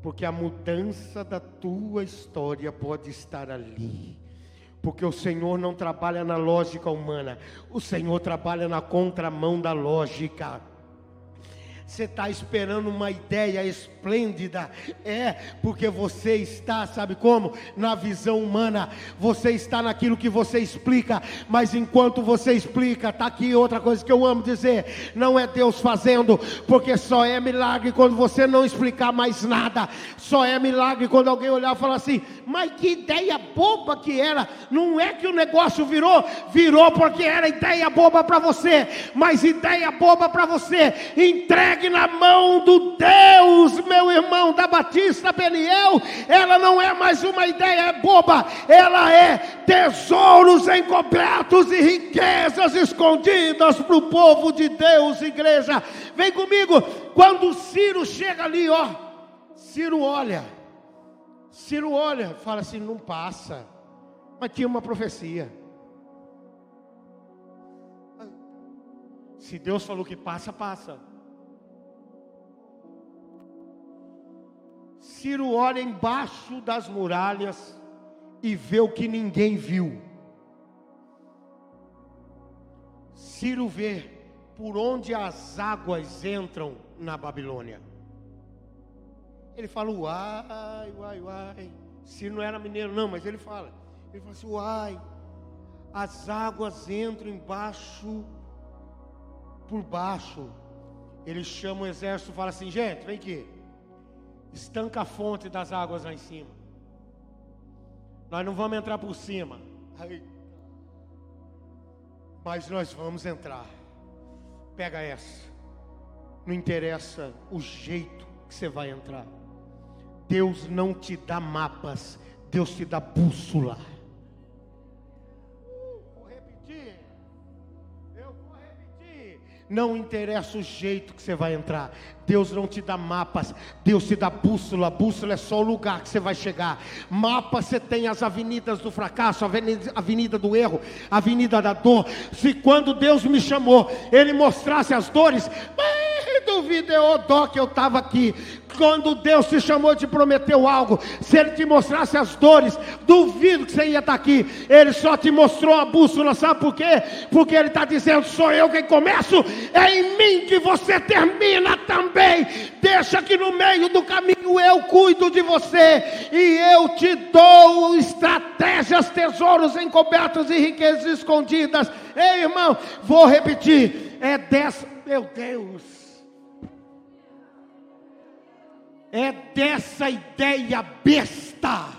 S1: Porque a mudança da tua história pode estar ali. Porque o Senhor não trabalha na lógica humana, o Senhor trabalha na contramão da lógica. Você está esperando uma ideia esplêndida, é porque você está, sabe como? Na visão humana, você está naquilo que você explica, mas enquanto você explica, está aqui outra coisa que eu amo dizer: não é Deus fazendo, porque só é milagre quando você não explicar mais nada, só é milagre quando alguém olhar e falar assim, mas que ideia boba que era, não é que o negócio virou, virou porque era ideia boba para você, mas ideia boba para você, entrega entregue na mão do Deus, meu irmão, da Batista Beniel, ela não é mais uma ideia boba, ela é tesouros encobertos e riquezas escondidas para o povo de Deus, igreja. Vem comigo, quando Ciro chega ali, ó, Ciro olha, Ciro olha, fala assim: não passa, mas tinha uma profecia. Se Deus falou que passa, passa. Ciro olha embaixo das muralhas e vê o que ninguém viu. Ciro vê por onde as águas entram na Babilônia. Ele fala, uai, uai, uai. Ciro não era mineiro, não, mas ele fala. Ele fala assim, uai, as águas entram embaixo, por baixo. Ele chama o exército e fala assim, gente, vem aqui estanca a fonte das águas lá em cima. Nós não vamos entrar por cima. Mas nós vamos entrar. Pega essa. Não interessa o jeito que você vai entrar. Deus não te dá mapas, Deus te dá bússola. Não interessa o jeito que você vai entrar. Deus não te dá mapas, Deus te dá bússola. Bússola é só o lugar que você vai chegar. Mapa você tem as avenidas do fracasso, a avenida, do erro, a avenida da dor. Se quando Deus me chamou, Ele mostrasse as dores, do vídeo dó que eu estava aqui. Quando Deus te chamou, te prometeu algo, se Ele te mostrasse as dores, duvido que você ia estar aqui. Ele só te mostrou a bússola, sabe por quê? Porque Ele está dizendo: sou eu quem começo, é em mim que você termina também. Deixa que no meio do caminho eu cuido de você e eu te dou estratégias, tesouros encobertos e riquezas escondidas. Ei, irmão, vou repetir: é dessa, meu Deus. É dessa ideia besta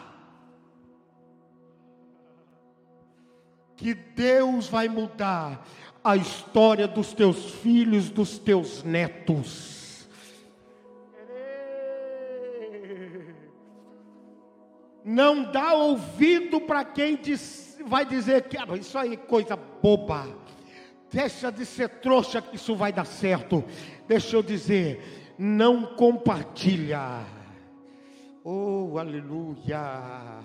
S1: que Deus vai mudar a história dos teus filhos, dos teus netos. Não dá ouvido para quem diz, vai dizer que ah, isso aí é coisa boba. Deixa de ser trouxa que isso vai dar certo. Deixa eu dizer, não compartilha. Oh, aleluia.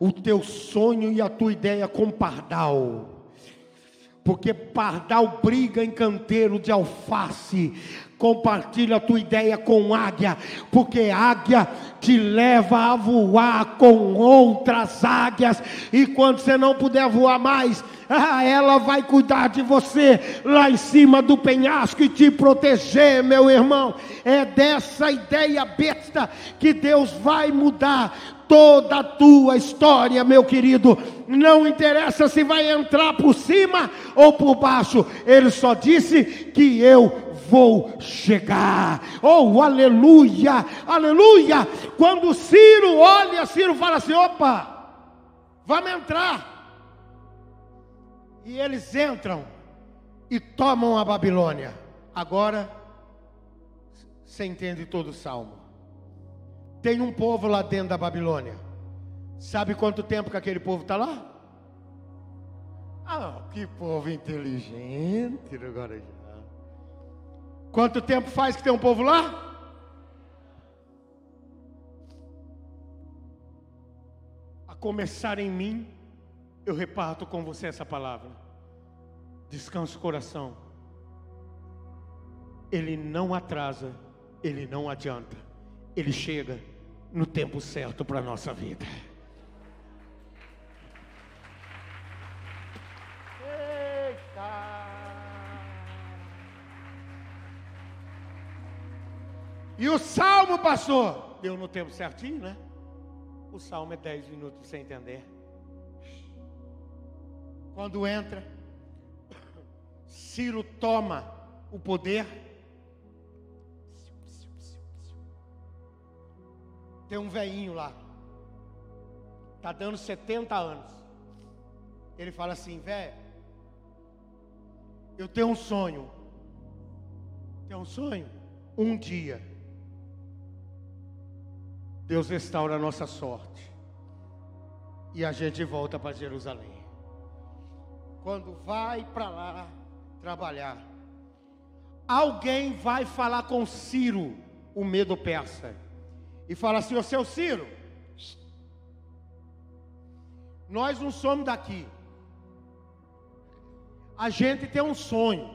S1: O teu sonho e a tua ideia com pardal. Porque pardal briga em canteiro de alface. Compartilha a tua ideia com águia, porque águia te leva a voar com outras águias, e quando você não puder voar mais, ah, ela vai cuidar de você lá em cima do penhasco e te proteger, meu irmão. É dessa ideia besta que Deus vai mudar toda a tua história, meu querido. Não interessa se vai entrar por cima ou por baixo, ele só disse que eu vou chegar. Oh, aleluia, aleluia. Quando Ciro olha, Ciro fala assim: opa, vamos entrar. E eles entram e tomam a Babilônia. Agora, você entende todo o salmo. Tem um povo lá dentro da Babilônia. Sabe quanto tempo que aquele povo está lá? Ah, que povo inteligente agora já. Quanto tempo faz que tem um povo lá? A começar em mim eu reparto com você essa palavra. Descansa o coração. Ele não atrasa, ele não adianta. Ele chega no tempo certo para a nossa vida. E o salmo passou. Deu no tempo certinho, né? O salmo é 10 minutos sem entender. Quando entra, Ciro toma o poder. Tem um veinho lá. Está dando 70 anos. Ele fala assim, velho, eu tenho um sonho. Tem um sonho? Um dia. Deus restaura a nossa sorte. E a gente volta para Jerusalém quando vai para lá trabalhar, alguém vai falar com Ciro, o medo persa, e fala assim: Ô seu Ciro, nós não somos daqui, a gente tem um sonho.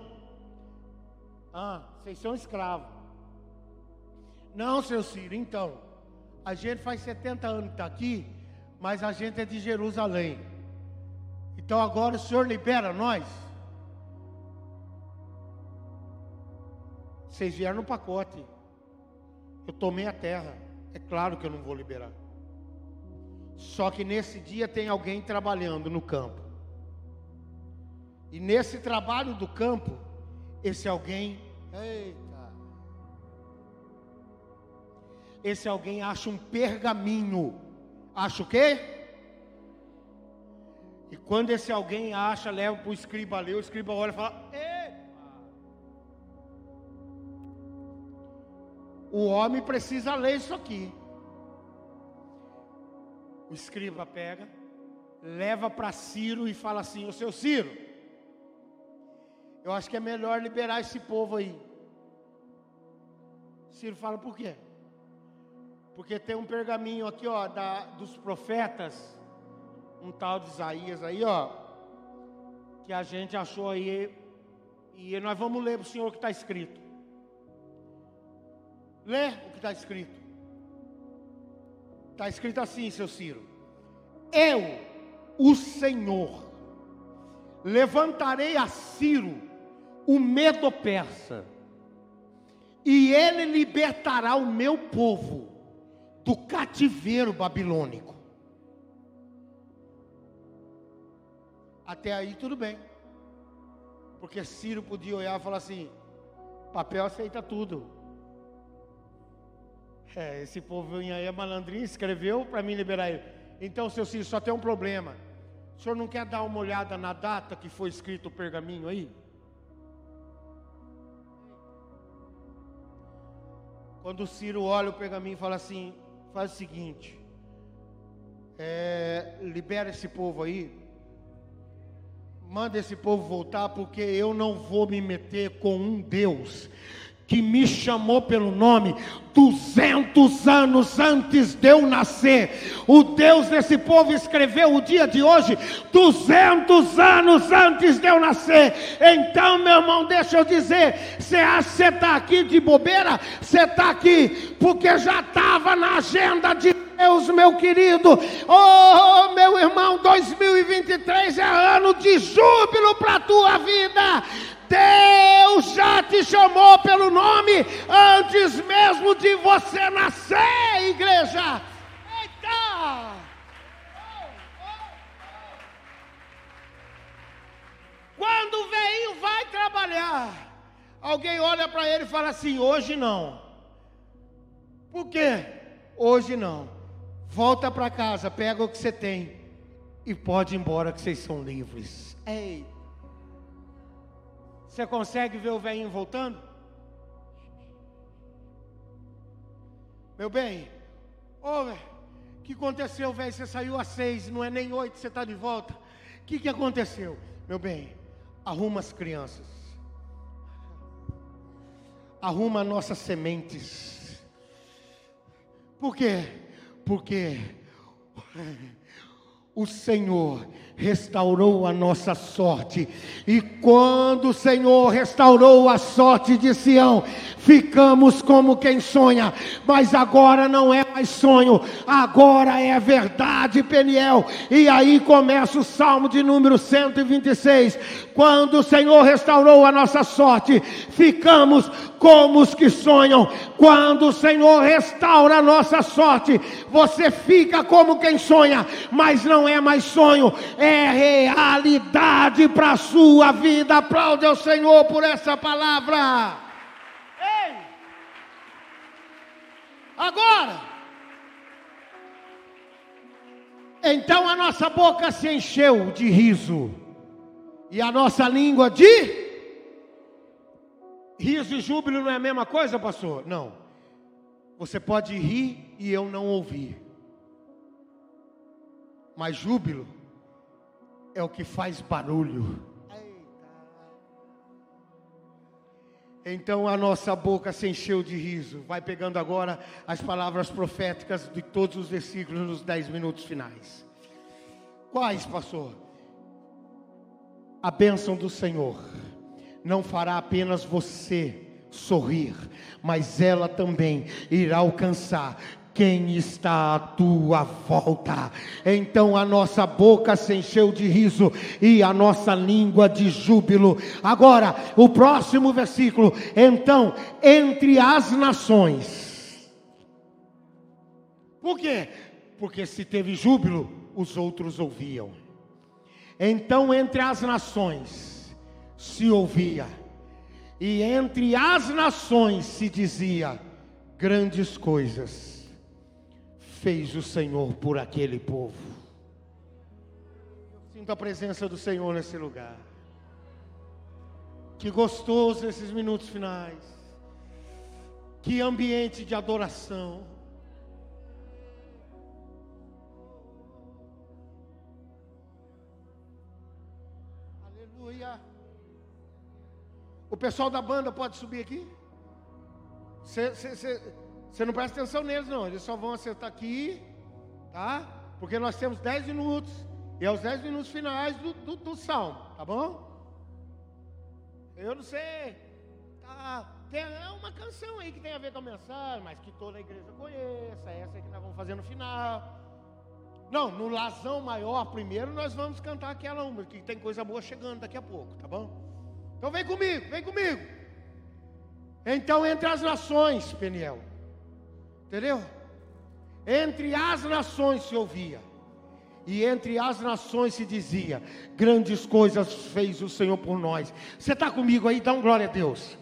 S1: Ah, vocês são escravos. Não, seu Ciro, então, a gente faz 70 anos que está aqui, mas a gente é de Jerusalém. Então agora o Senhor libera nós. Vocês vieram no pacote. Eu tomei a terra. É claro que eu não vou liberar. Só que nesse dia tem alguém trabalhando no campo. E nesse trabalho do campo, esse alguém, eita, esse alguém acha um pergaminho. Acha o quê? E quando esse alguém acha, leva para o escriba ler, o escriba olha e fala: Epa! O homem precisa ler isso aqui. O escriba pega, leva para Ciro e fala assim: Ô seu Ciro, eu acho que é melhor liberar esse povo aí. Ciro fala: Por quê? Porque tem um pergaminho aqui, ó, da, dos profetas um tal de Isaías aí, ó, que a gente achou aí, e nós vamos ler para o senhor o que está escrito. Lê o que está escrito. Está escrito assim, seu Ciro. Eu, o Senhor, levantarei a Ciro, o medo persa, e ele libertará o meu povo do cativeiro babilônico. Até aí tudo bem. Porque Ciro podia olhar e falar assim: papel aceita tudo. É, esse povo aí é malandrinho, escreveu para mim liberar ele. Então, seu Ciro, só tem um problema. O senhor não quer dar uma olhada na data que foi escrito o pergaminho aí? Quando Ciro olha o pergaminho e fala assim: faz o seguinte, é, libera esse povo aí, manda esse povo voltar, porque eu não vou me meter com um Deus que me chamou pelo nome 200 anos antes de eu nascer. O Deus desse povo escreveu o dia de hoje 200 anos antes de eu nascer. Então, meu irmão, deixa eu dizer: você acha que está aqui de bobeira? Você está aqui porque já estava na agenda de Deus, meu querido. Oh, meu irmão, 2023 é ano de júbilo para a tua vida. Deus já te chamou pelo nome antes mesmo de você nascer, igreja. Eita! Quando o veio vai trabalhar, alguém olha para ele e fala assim: hoje não. Por quê? Hoje não. Volta para casa, pega o que você tem e pode ir embora que vocês são livres. Eita! Você consegue ver o velhinho voltando? Meu bem, ô, o que aconteceu, velho? Você saiu às seis, não é nem oito, você está de volta. O que, que aconteceu? Meu bem, arruma as crianças. Arruma nossas sementes. Por quê? Porque o Senhor restaurou a nossa sorte. E quando o Senhor restaurou a sorte de Sião, ficamos como quem sonha, mas agora não é mais sonho, agora é verdade, Peniel. E aí começa o salmo de número 126. Quando o Senhor restaurou a nossa sorte, ficamos como os que sonham. Quando o Senhor restaura a nossa sorte, você fica como quem sonha, mas não é mais sonho, é realidade para a sua vida. Aplaude ao Senhor por essa palavra. Ei! Agora, então a nossa boca se encheu de riso, e a nossa língua de riso e júbilo não é a mesma coisa, pastor? Não. Você pode rir e eu não ouvir. Mas júbilo é o que faz barulho. Então a nossa boca se encheu de riso. Vai pegando agora as palavras proféticas de todos os versículos nos dez minutos finais. Quais, pastor? A bênção do Senhor não fará apenas você sorrir, mas ela também irá alcançar quem está à tua volta. Então a nossa boca se encheu de riso e a nossa língua de júbilo. Agora, o próximo versículo. Então, entre as nações. Por quê? Porque se teve júbilo, os outros ouviam. Então, entre as nações se ouvia, e entre as nações se dizia grandes coisas fez o Senhor por aquele povo. Sinto a presença do Senhor nesse lugar. Que gostoso esses minutos finais. Que ambiente de adoração. Aleluia. O pessoal da banda pode subir aqui? Você você não presta atenção neles, não. Eles só vão acertar aqui, tá? Porque nós temos 10 minutos. E é os 10 minutos finais do, do, do salmo, tá bom? Eu não sei. Tá tem uma canção aí que tem a ver com a mensagem, mas que toda a igreja conheça, essa é que nós vamos fazer no final. Não, no Lazão Maior, primeiro nós vamos cantar aquela uma, que tem coisa boa chegando daqui a pouco, tá bom? Então vem comigo, vem comigo. Então, entre as nações, Peniel, entendeu? Entre as nações se ouvia, e entre as nações se dizia: grandes coisas fez o Senhor por nós. Você está comigo aí? Dá um glória a Deus.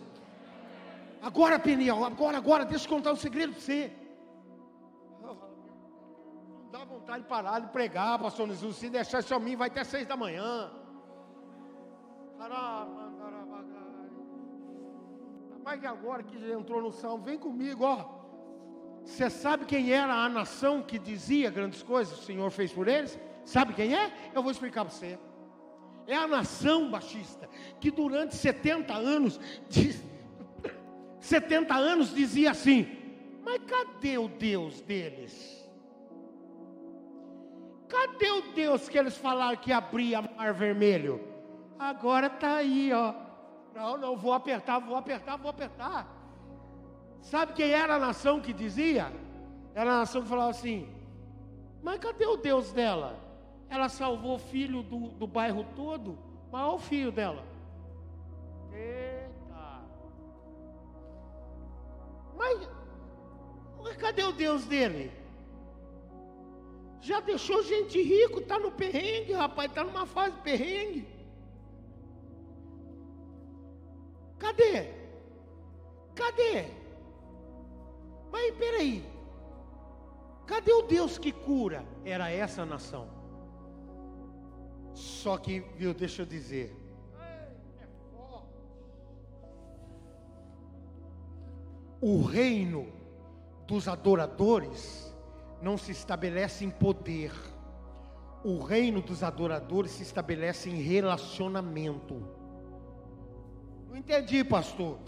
S1: Agora, Peniel, agora, agora, deixa eu contar um segredo para você. Dá vontade de parar de pregar, pastor Jesus. Se deixar a mim, vai até seis da manhã. Mas agora que já entrou no salmo, vem comigo, ó. Você sabe quem era a nação que dizia grandes coisas, o Senhor fez por eles? Sabe quem é? Eu vou explicar para você. É a nação baixista que durante 70 anos diz, 70 anos dizia assim: Mas cadê o Deus deles? Cadê o Deus que eles falaram que abria mar vermelho? Agora está aí, ó. Não, não, vou apertar, vou apertar, vou apertar. Sabe quem era a nação que dizia? Era a nação que falava assim: Mas cadê o Deus dela? Ela salvou o filho do, do bairro todo, mas olha o filho dela. Mas, mas cadê o Deus dele? Já deixou gente rico, está no perrengue, rapaz, está numa fase perrengue. Cadê? Cadê? Mas peraí, cadê o Deus que cura? Era essa nação. Só que, viu, deixa eu dizer, o reino dos adoradores não se estabelece em poder. O reino dos adoradores se estabelece em relacionamento. Não entendi, pastor.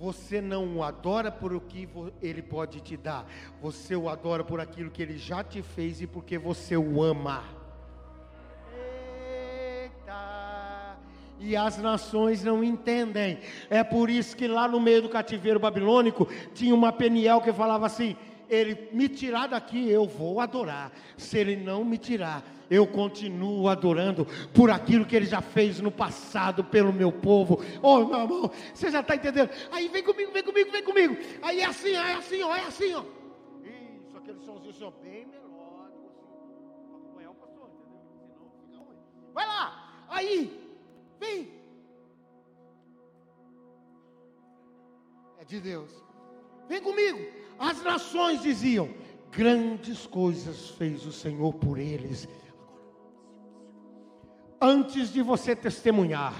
S1: Você não o adora por o que ele pode te dar. Você o adora por aquilo que ele já te fez e porque você o ama. e as nações não entendem. É por isso que lá no meio do cativeiro babilônico tinha uma Peniel que falava assim: ele me tirar daqui, eu vou adorar. Se ele não me tirar, eu continuo adorando por aquilo que ele já fez no passado pelo meu povo. Oh, meu irmão, você já está entendendo? Aí vem comigo, vem comigo, vem comigo. Aí é assim, é assim, ó, é assim, ó. Isso, aquele somzinho assim, ó, bem melódico, assim. Acompanhar o pastor, entendeu? Senão fica ruim. Vai lá. Aí, Vem. É de Deus. Vem comigo. As nações diziam: grandes coisas fez o Senhor por eles. Antes de você testemunhar,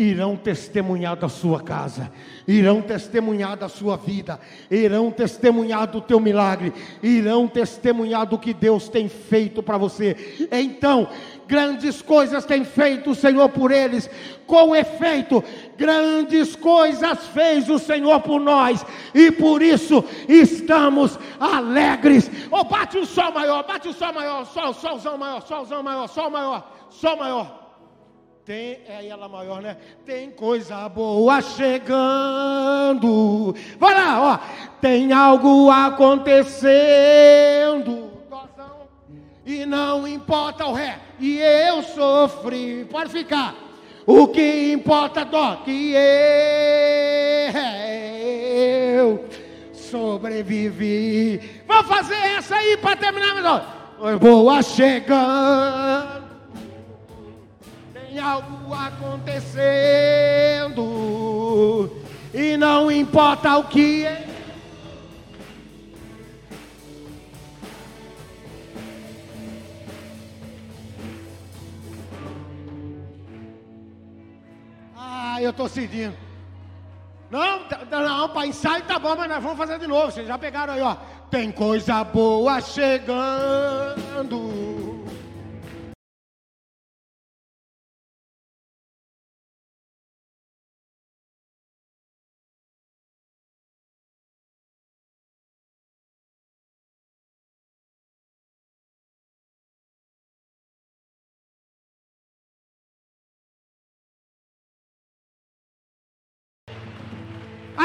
S1: irão testemunhar da sua casa, irão testemunhar da sua vida, irão testemunhar do teu milagre, irão testemunhar do que Deus tem feito para você. Então, grandes coisas tem feito o Senhor por eles, com efeito, grandes coisas fez o Senhor por nós, e por isso estamos alegres. Oh, bate o sol maior, bate o sol maior, sol, solzão maior, solzão maior, sol maior, sol maior. Tem, é ela maior, né? Tem coisa boa chegando. Vai lá, ó. Tem algo acontecendo e não importa o ré, e eu sofri, pode ficar. O que importa, dó, que eu sobrevivi. Vou fazer essa aí para terminar melhor. Boa chegando, tem algo acontecendo, e não importa o que é. Ah, eu estou seguindo. Não, não, para ensaio tá bom, mas nós vamos fazer de novo. Vocês já pegaram aí, ó. Tem coisa boa chegando.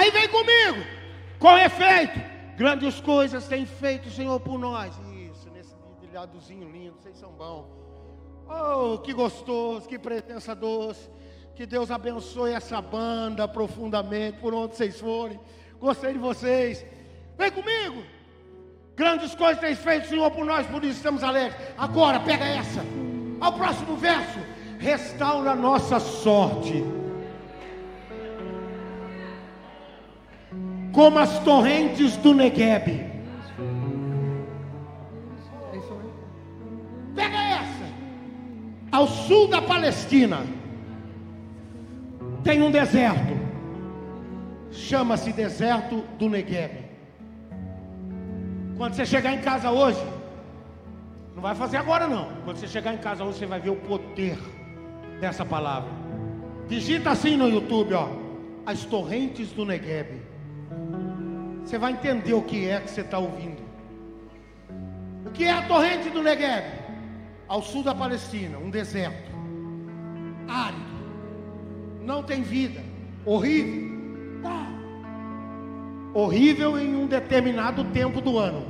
S1: Aí vem comigo, com efeito. Grandes coisas tem feito o Senhor por nós. Isso, nesse dedilhadozinho lindo, vocês são bons. Oh, que gostoso, que presença doce. Que Deus abençoe essa banda profundamente, por onde vocês forem. Gostei de vocês. Vem comigo. Grandes coisas tem feito o Senhor por nós, por isso estamos alegres. Agora, pega essa. Ao próximo verso. Restaura a nossa sorte. Como as torrentes do Negueb. Pega essa. Ao sul da Palestina tem um deserto. Chama-se deserto do Negueb. Quando você chegar em casa hoje, não vai fazer agora não. Quando você chegar em casa hoje, você vai ver o poder dessa palavra. Digita assim no YouTube, ó, as torrentes do Negueb. Você vai entender o que é que você está ouvindo. O que é a torrente do Negueb? Ao sul da Palestina, um deserto, árido não tem vida. Horrível. Tá. Horrível em um determinado tempo do ano.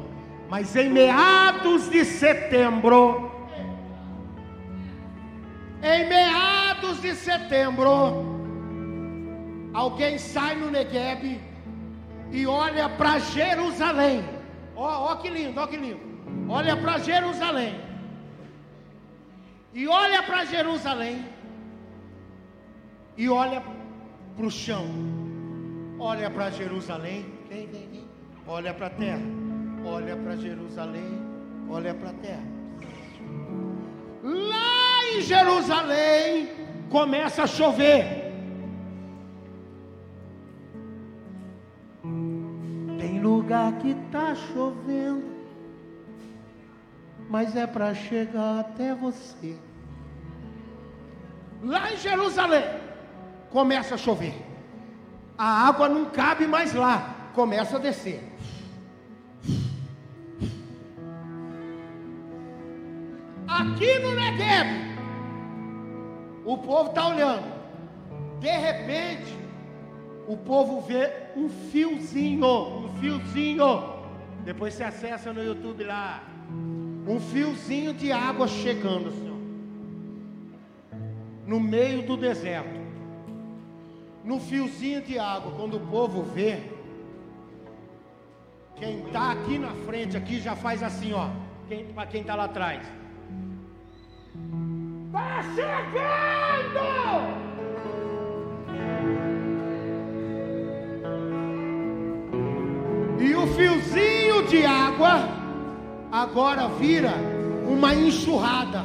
S1: Mas em meados de setembro, em meados de setembro, alguém sai no Negueb e olha para Jerusalém. Ó, ó que lindo, ó que lindo. Olha para Jerusalém. E olha para Jerusalém e olha para o chão, olha para Jerusalém, vem, vem, vem, olha para a terra, olha para Jerusalém, olha para a terra. Lá em Jerusalém começa a chover. Lugar que está chovendo, mas é para chegar até você. Lá em Jerusalém começa a chover. A água não cabe mais lá, começa a descer. Aqui no Negev, o povo está olhando. De repente, o povo vê um fiozinho, um fiozinho. Depois você acessa no YouTube lá. Um fiozinho de água chegando, Senhor. No meio do deserto no fiozinho de água, quando o povo vê, quem está aqui na frente, aqui já faz assim, ó. Para quem está lá atrás. Está chegando! E o fiozinho de água agora vira uma enxurrada.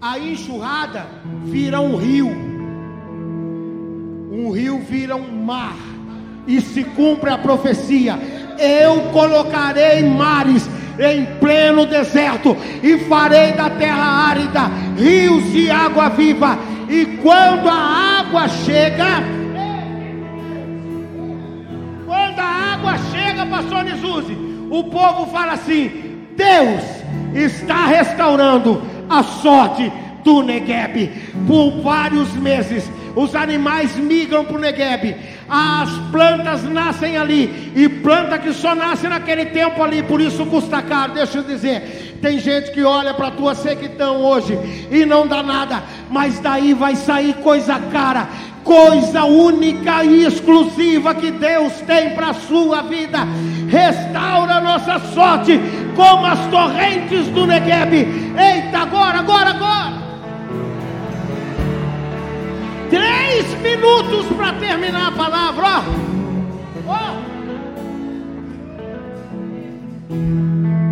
S1: A enxurrada vira um rio. Um rio vira um mar, e se cumpre a profecia: eu colocarei mares em pleno deserto, e farei da terra árida rios de água viva, e quando a água chega, o povo fala assim: Deus está restaurando a sorte do Negueb. Por vários meses os animais migram para o Negueb, as plantas nascem ali, e planta que só nasce naquele tempo ali, por isso custa caro. Deixa eu dizer, tem gente que olha para a tua sequidão hoje e não dá nada, mas daí vai sair coisa cara, coisa única e exclusiva que Deus tem para a sua vida. Restaura nossa sorte como as torrentes do Negueb. Eita, agora, agora, agora. Três minutos para terminar a palavra. Ó. ó.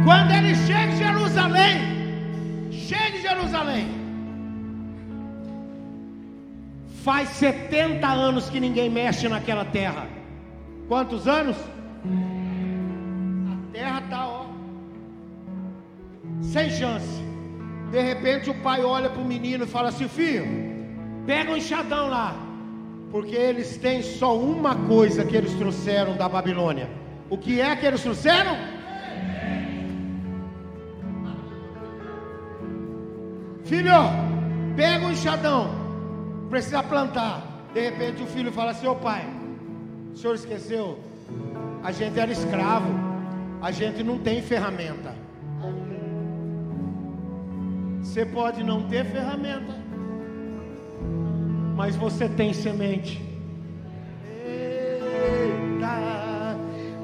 S1: Quando ele chega em Jerusalém, chega em Jerusalém. Faz 70 anos que ninguém mexe naquela terra. Quantos anos? A terra está, ó, sem chance. De repente o pai olha para o menino e fala assim: Filho, Pega o enxadão lá, porque eles têm só uma coisa que eles trouxeram da Babilônia. O que é que eles trouxeram? Filho, pega o enxadão, precisa plantar. De repente o filho fala assim: Ô pai, O senhor esqueceu? A gente era escravo. A gente não tem ferramenta. Você pode não ter ferramenta, mas você tem semente.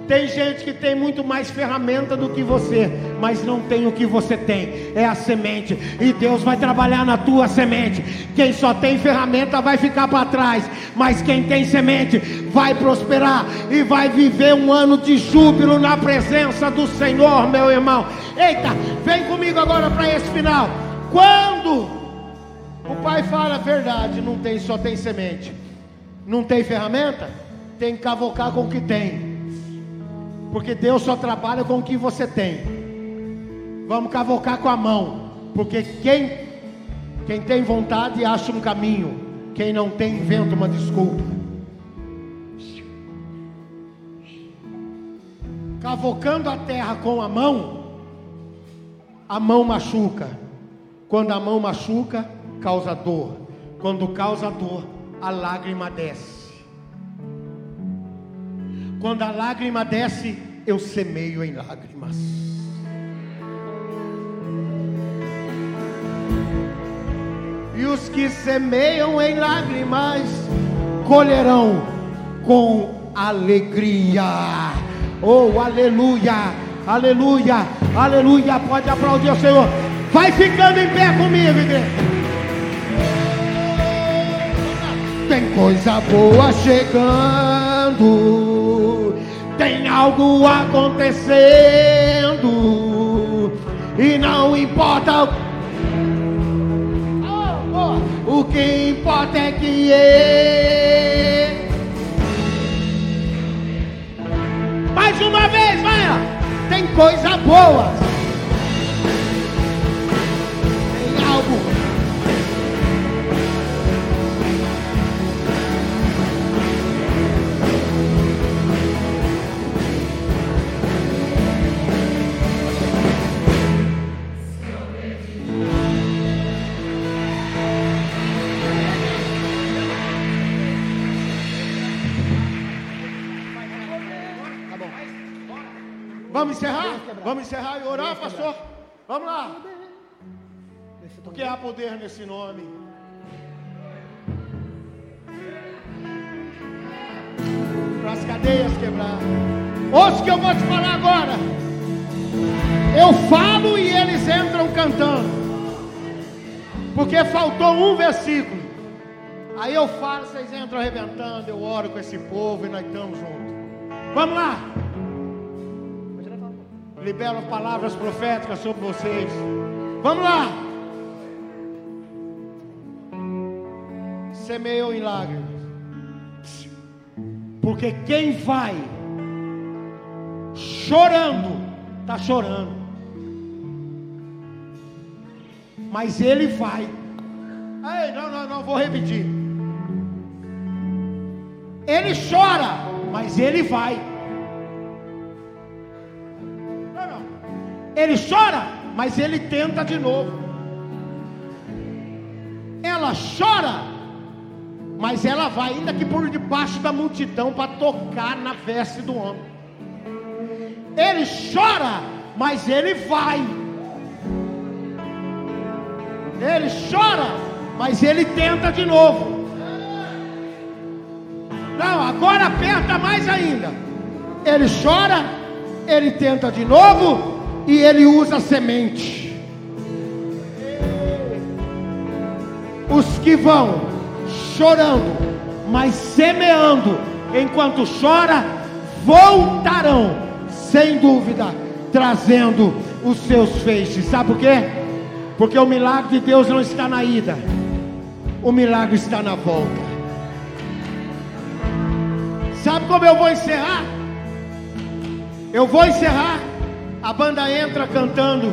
S1: Tem gente que tem muito mais ferramenta do que você, mas não tem o que você tem. É a semente. E Deus vai trabalhar na tua semente. Quem só tem ferramenta vai ficar para trás, mas quem tem semente vai prosperar e vai viver um ano de júbilo na presença do Senhor, meu irmão. Eita, vem comigo agora para esse final. Quando o pai fala a verdade, não tem, só tem semente. Não tem ferramenta? Tem que cavocar com o que tem. Porque Deus só trabalha com o que você tem. Vamos cavocar com a mão. Porque quem, quem tem vontade acha um caminho. Quem não tem, inventa uma desculpa. Cavocando a terra com a mão, a mão machuca. Quando a mão machuca, causa dor. Quando causa dor, a lágrima desce. Quando a lágrima desce, eu semeio em lágrimas. E os que semeiam em lágrimas colherão com alegria. Oh, aleluia, aleluia, aleluia. Pode aplaudir o Senhor. Vai ficando em pé comigo, igreja. Tem coisa boa chegando tem algo acontecendo e não importa o, o que importa é que é. Mais uma vez, vai! Tem coisa boa. Tem algo Vamos encerrar? Vamos encerrar e orar, pastor? Vamos lá. Porque há poder nesse nome. Para as cadeias quebrar. Ouça o que eu vou te falar agora. Eu falo e eles entram cantando. Porque faltou um versículo. Aí eu falo, vocês entram arrebentando. Eu oro com esse povo e nós estamos juntos. Vamos lá libero palavras proféticas sobre vocês. Vamos lá. Semeou em lágrimas. Porque quem vai chorando, está chorando. Mas ele vai. Ei, não, não, não, vou repetir. Ele chora, mas ele vai. Ele chora, mas ele tenta de novo. Ela chora, mas ela vai ainda que por debaixo da multidão para tocar na veste do homem. Ele chora, mas ele vai. Ele chora, mas ele tenta de novo. Não, agora aperta mais ainda. Ele chora, ele tenta de novo, e ele usa semente. Os que vão chorando, mas semeando, enquanto chora, voltarão, sem dúvida, trazendo os seus feixes. Sabe por quê? Porque o milagre de Deus não está na ida, o milagre está na volta. Sabe como eu vou encerrar? Eu vou encerrar a banda entra cantando,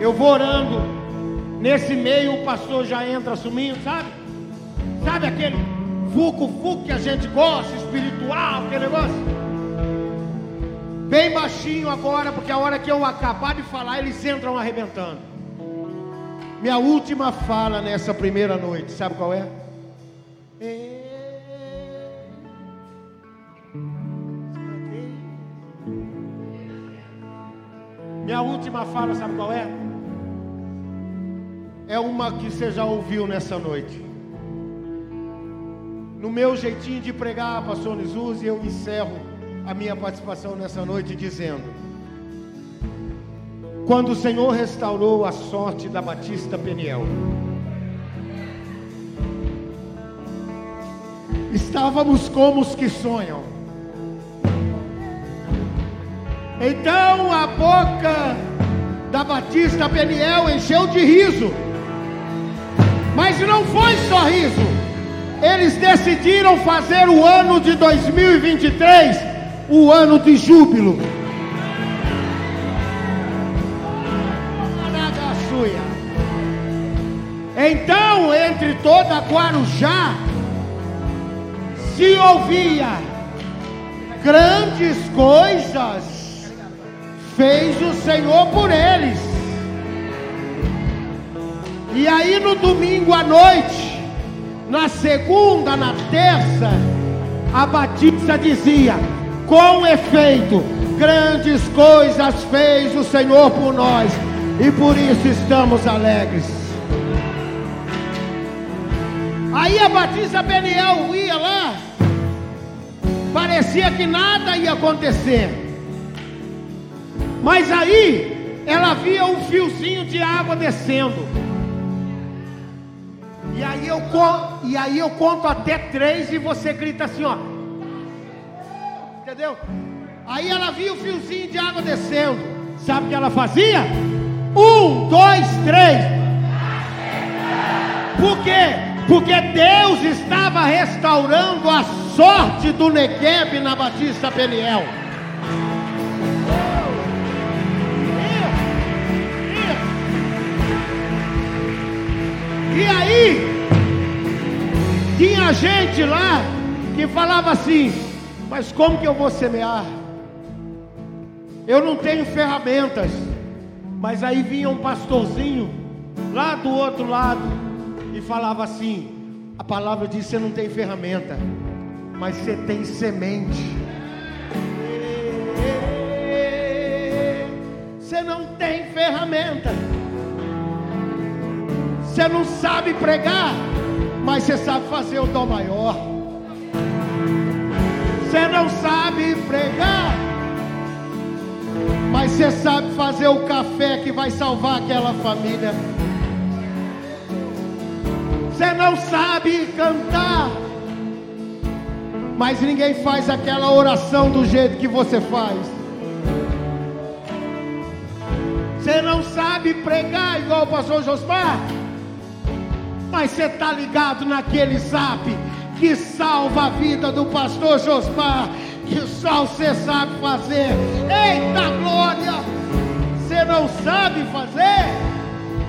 S1: eu vou orando. Nesse meio o pastor já entra assumindo, sabe? Sabe aquele fuco-fuco que a gente gosta, espiritual, aquele negócio? Bem baixinho agora, porque a hora que eu acabar de falar, eles entram arrebentando. Minha última fala nessa primeira noite, sabe qual é? Minha última fala, sabe qual é? É uma que você já ouviu nessa noite. No meu jeitinho de pregar, pastor Jesus, eu encerro a minha participação nessa noite dizendo: Quando o Senhor restaurou a sorte da Batista Peniel, estávamos como os que sonham. Então a boca da Batista Peniel encheu de riso. Mas não foi só riso. Eles decidiram fazer o ano de 2023 o ano de júbilo. Então, entre toda Guarujá, se ouvia grandes coisas fez o Senhor por eles. E aí no domingo à noite, na segunda, na terça, a Batista dizia: com efeito, grandes coisas fez o Senhor por nós, e por isso estamos alegres. Aí a Batista Beniel ia lá, parecia que nada ia acontecer. Mas aí ela via um fiozinho de água descendo. E aí eu, e aí eu conto até três e você grita assim, ó. Entendeu? Aí ela via o fiozinho de água descendo. Sabe o que ela fazia? Um, dois, três. Por quê? Porque Deus estava restaurando a sorte do Negueb na Batista Peniel. Gente lá que falava assim: Mas como que eu vou semear? Eu não tenho ferramentas. Mas aí vinha um pastorzinho lá do outro lado e falava assim: A palavra diz: Você não tem ferramenta mas você tem semente. Você não tem ferramenta. Você não sabe pregar, mas você sabe fazer o dom maior. Você não sabe pregar, mas você sabe fazer o café que vai salvar aquela família. Você não sabe cantar, mas ninguém faz aquela oração do jeito que você faz. Você não sabe pregar igual o pastor Josmar, mas você está ligado naquele zap que salva a vida do pastor Josmar, que só você sabe fazer. Eita glória! Você não sabe fazer,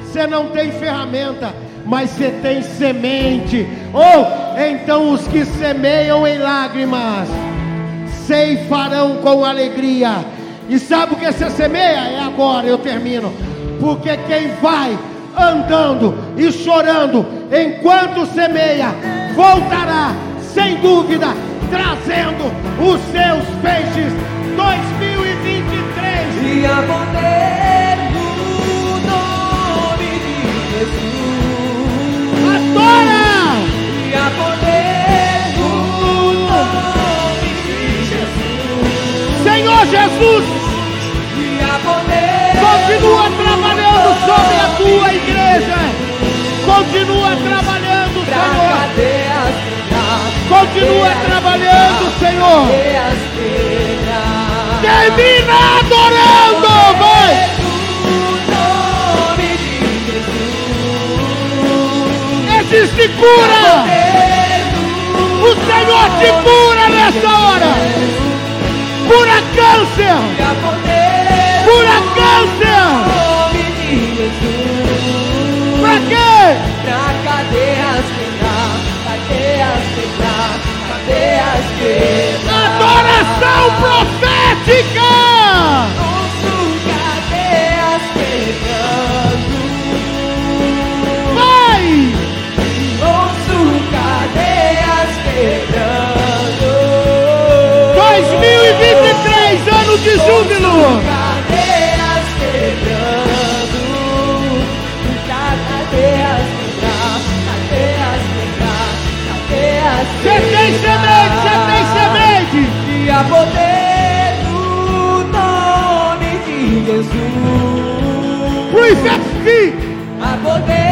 S1: você não tem ferramenta mas você tem semente. Ou então os que semeiam em lágrimas ceifarão com alegria. E sabe o que você semeia? É agora, eu termino. Porque quem vai andando e chorando enquanto semeia, voltará sem dúvida, trazendo os seus peixes 2023.
S2: E a poder no nome de Jesus.
S1: Adora!
S2: E a poder no nome de Jesus.
S1: Senhor Jesus,
S2: E a poder
S1: continua sobre a tua igreja. Continua trabalhando, Senhor. Continua trabalhando, Senhor. Termina adorando, vai. Existe cura. O Senhor te cura nessa hora. Cura câncer. Cura câncer. Pra
S2: cadeias quebrar, cadeias quebrar, cadeias quebrar.
S1: Adoração profética.
S2: Ouço cadeias quebrando,
S1: Vai.
S2: ouço cadeias quebrando.
S1: 2023, ano de júbilo.
S2: Você tem semente, você tem semente. E a poder do nome de Jesus. We set. A poder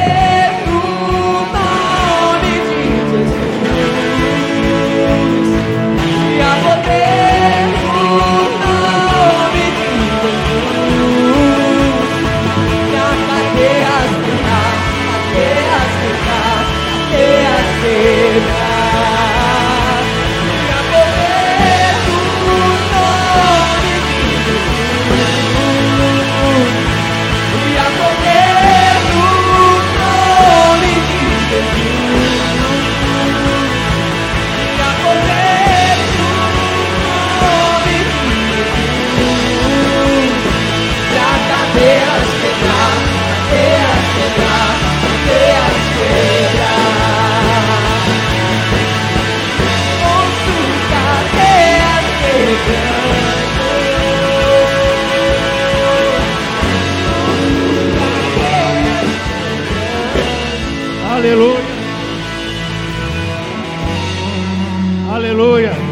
S1: Aleluia. Aleluia.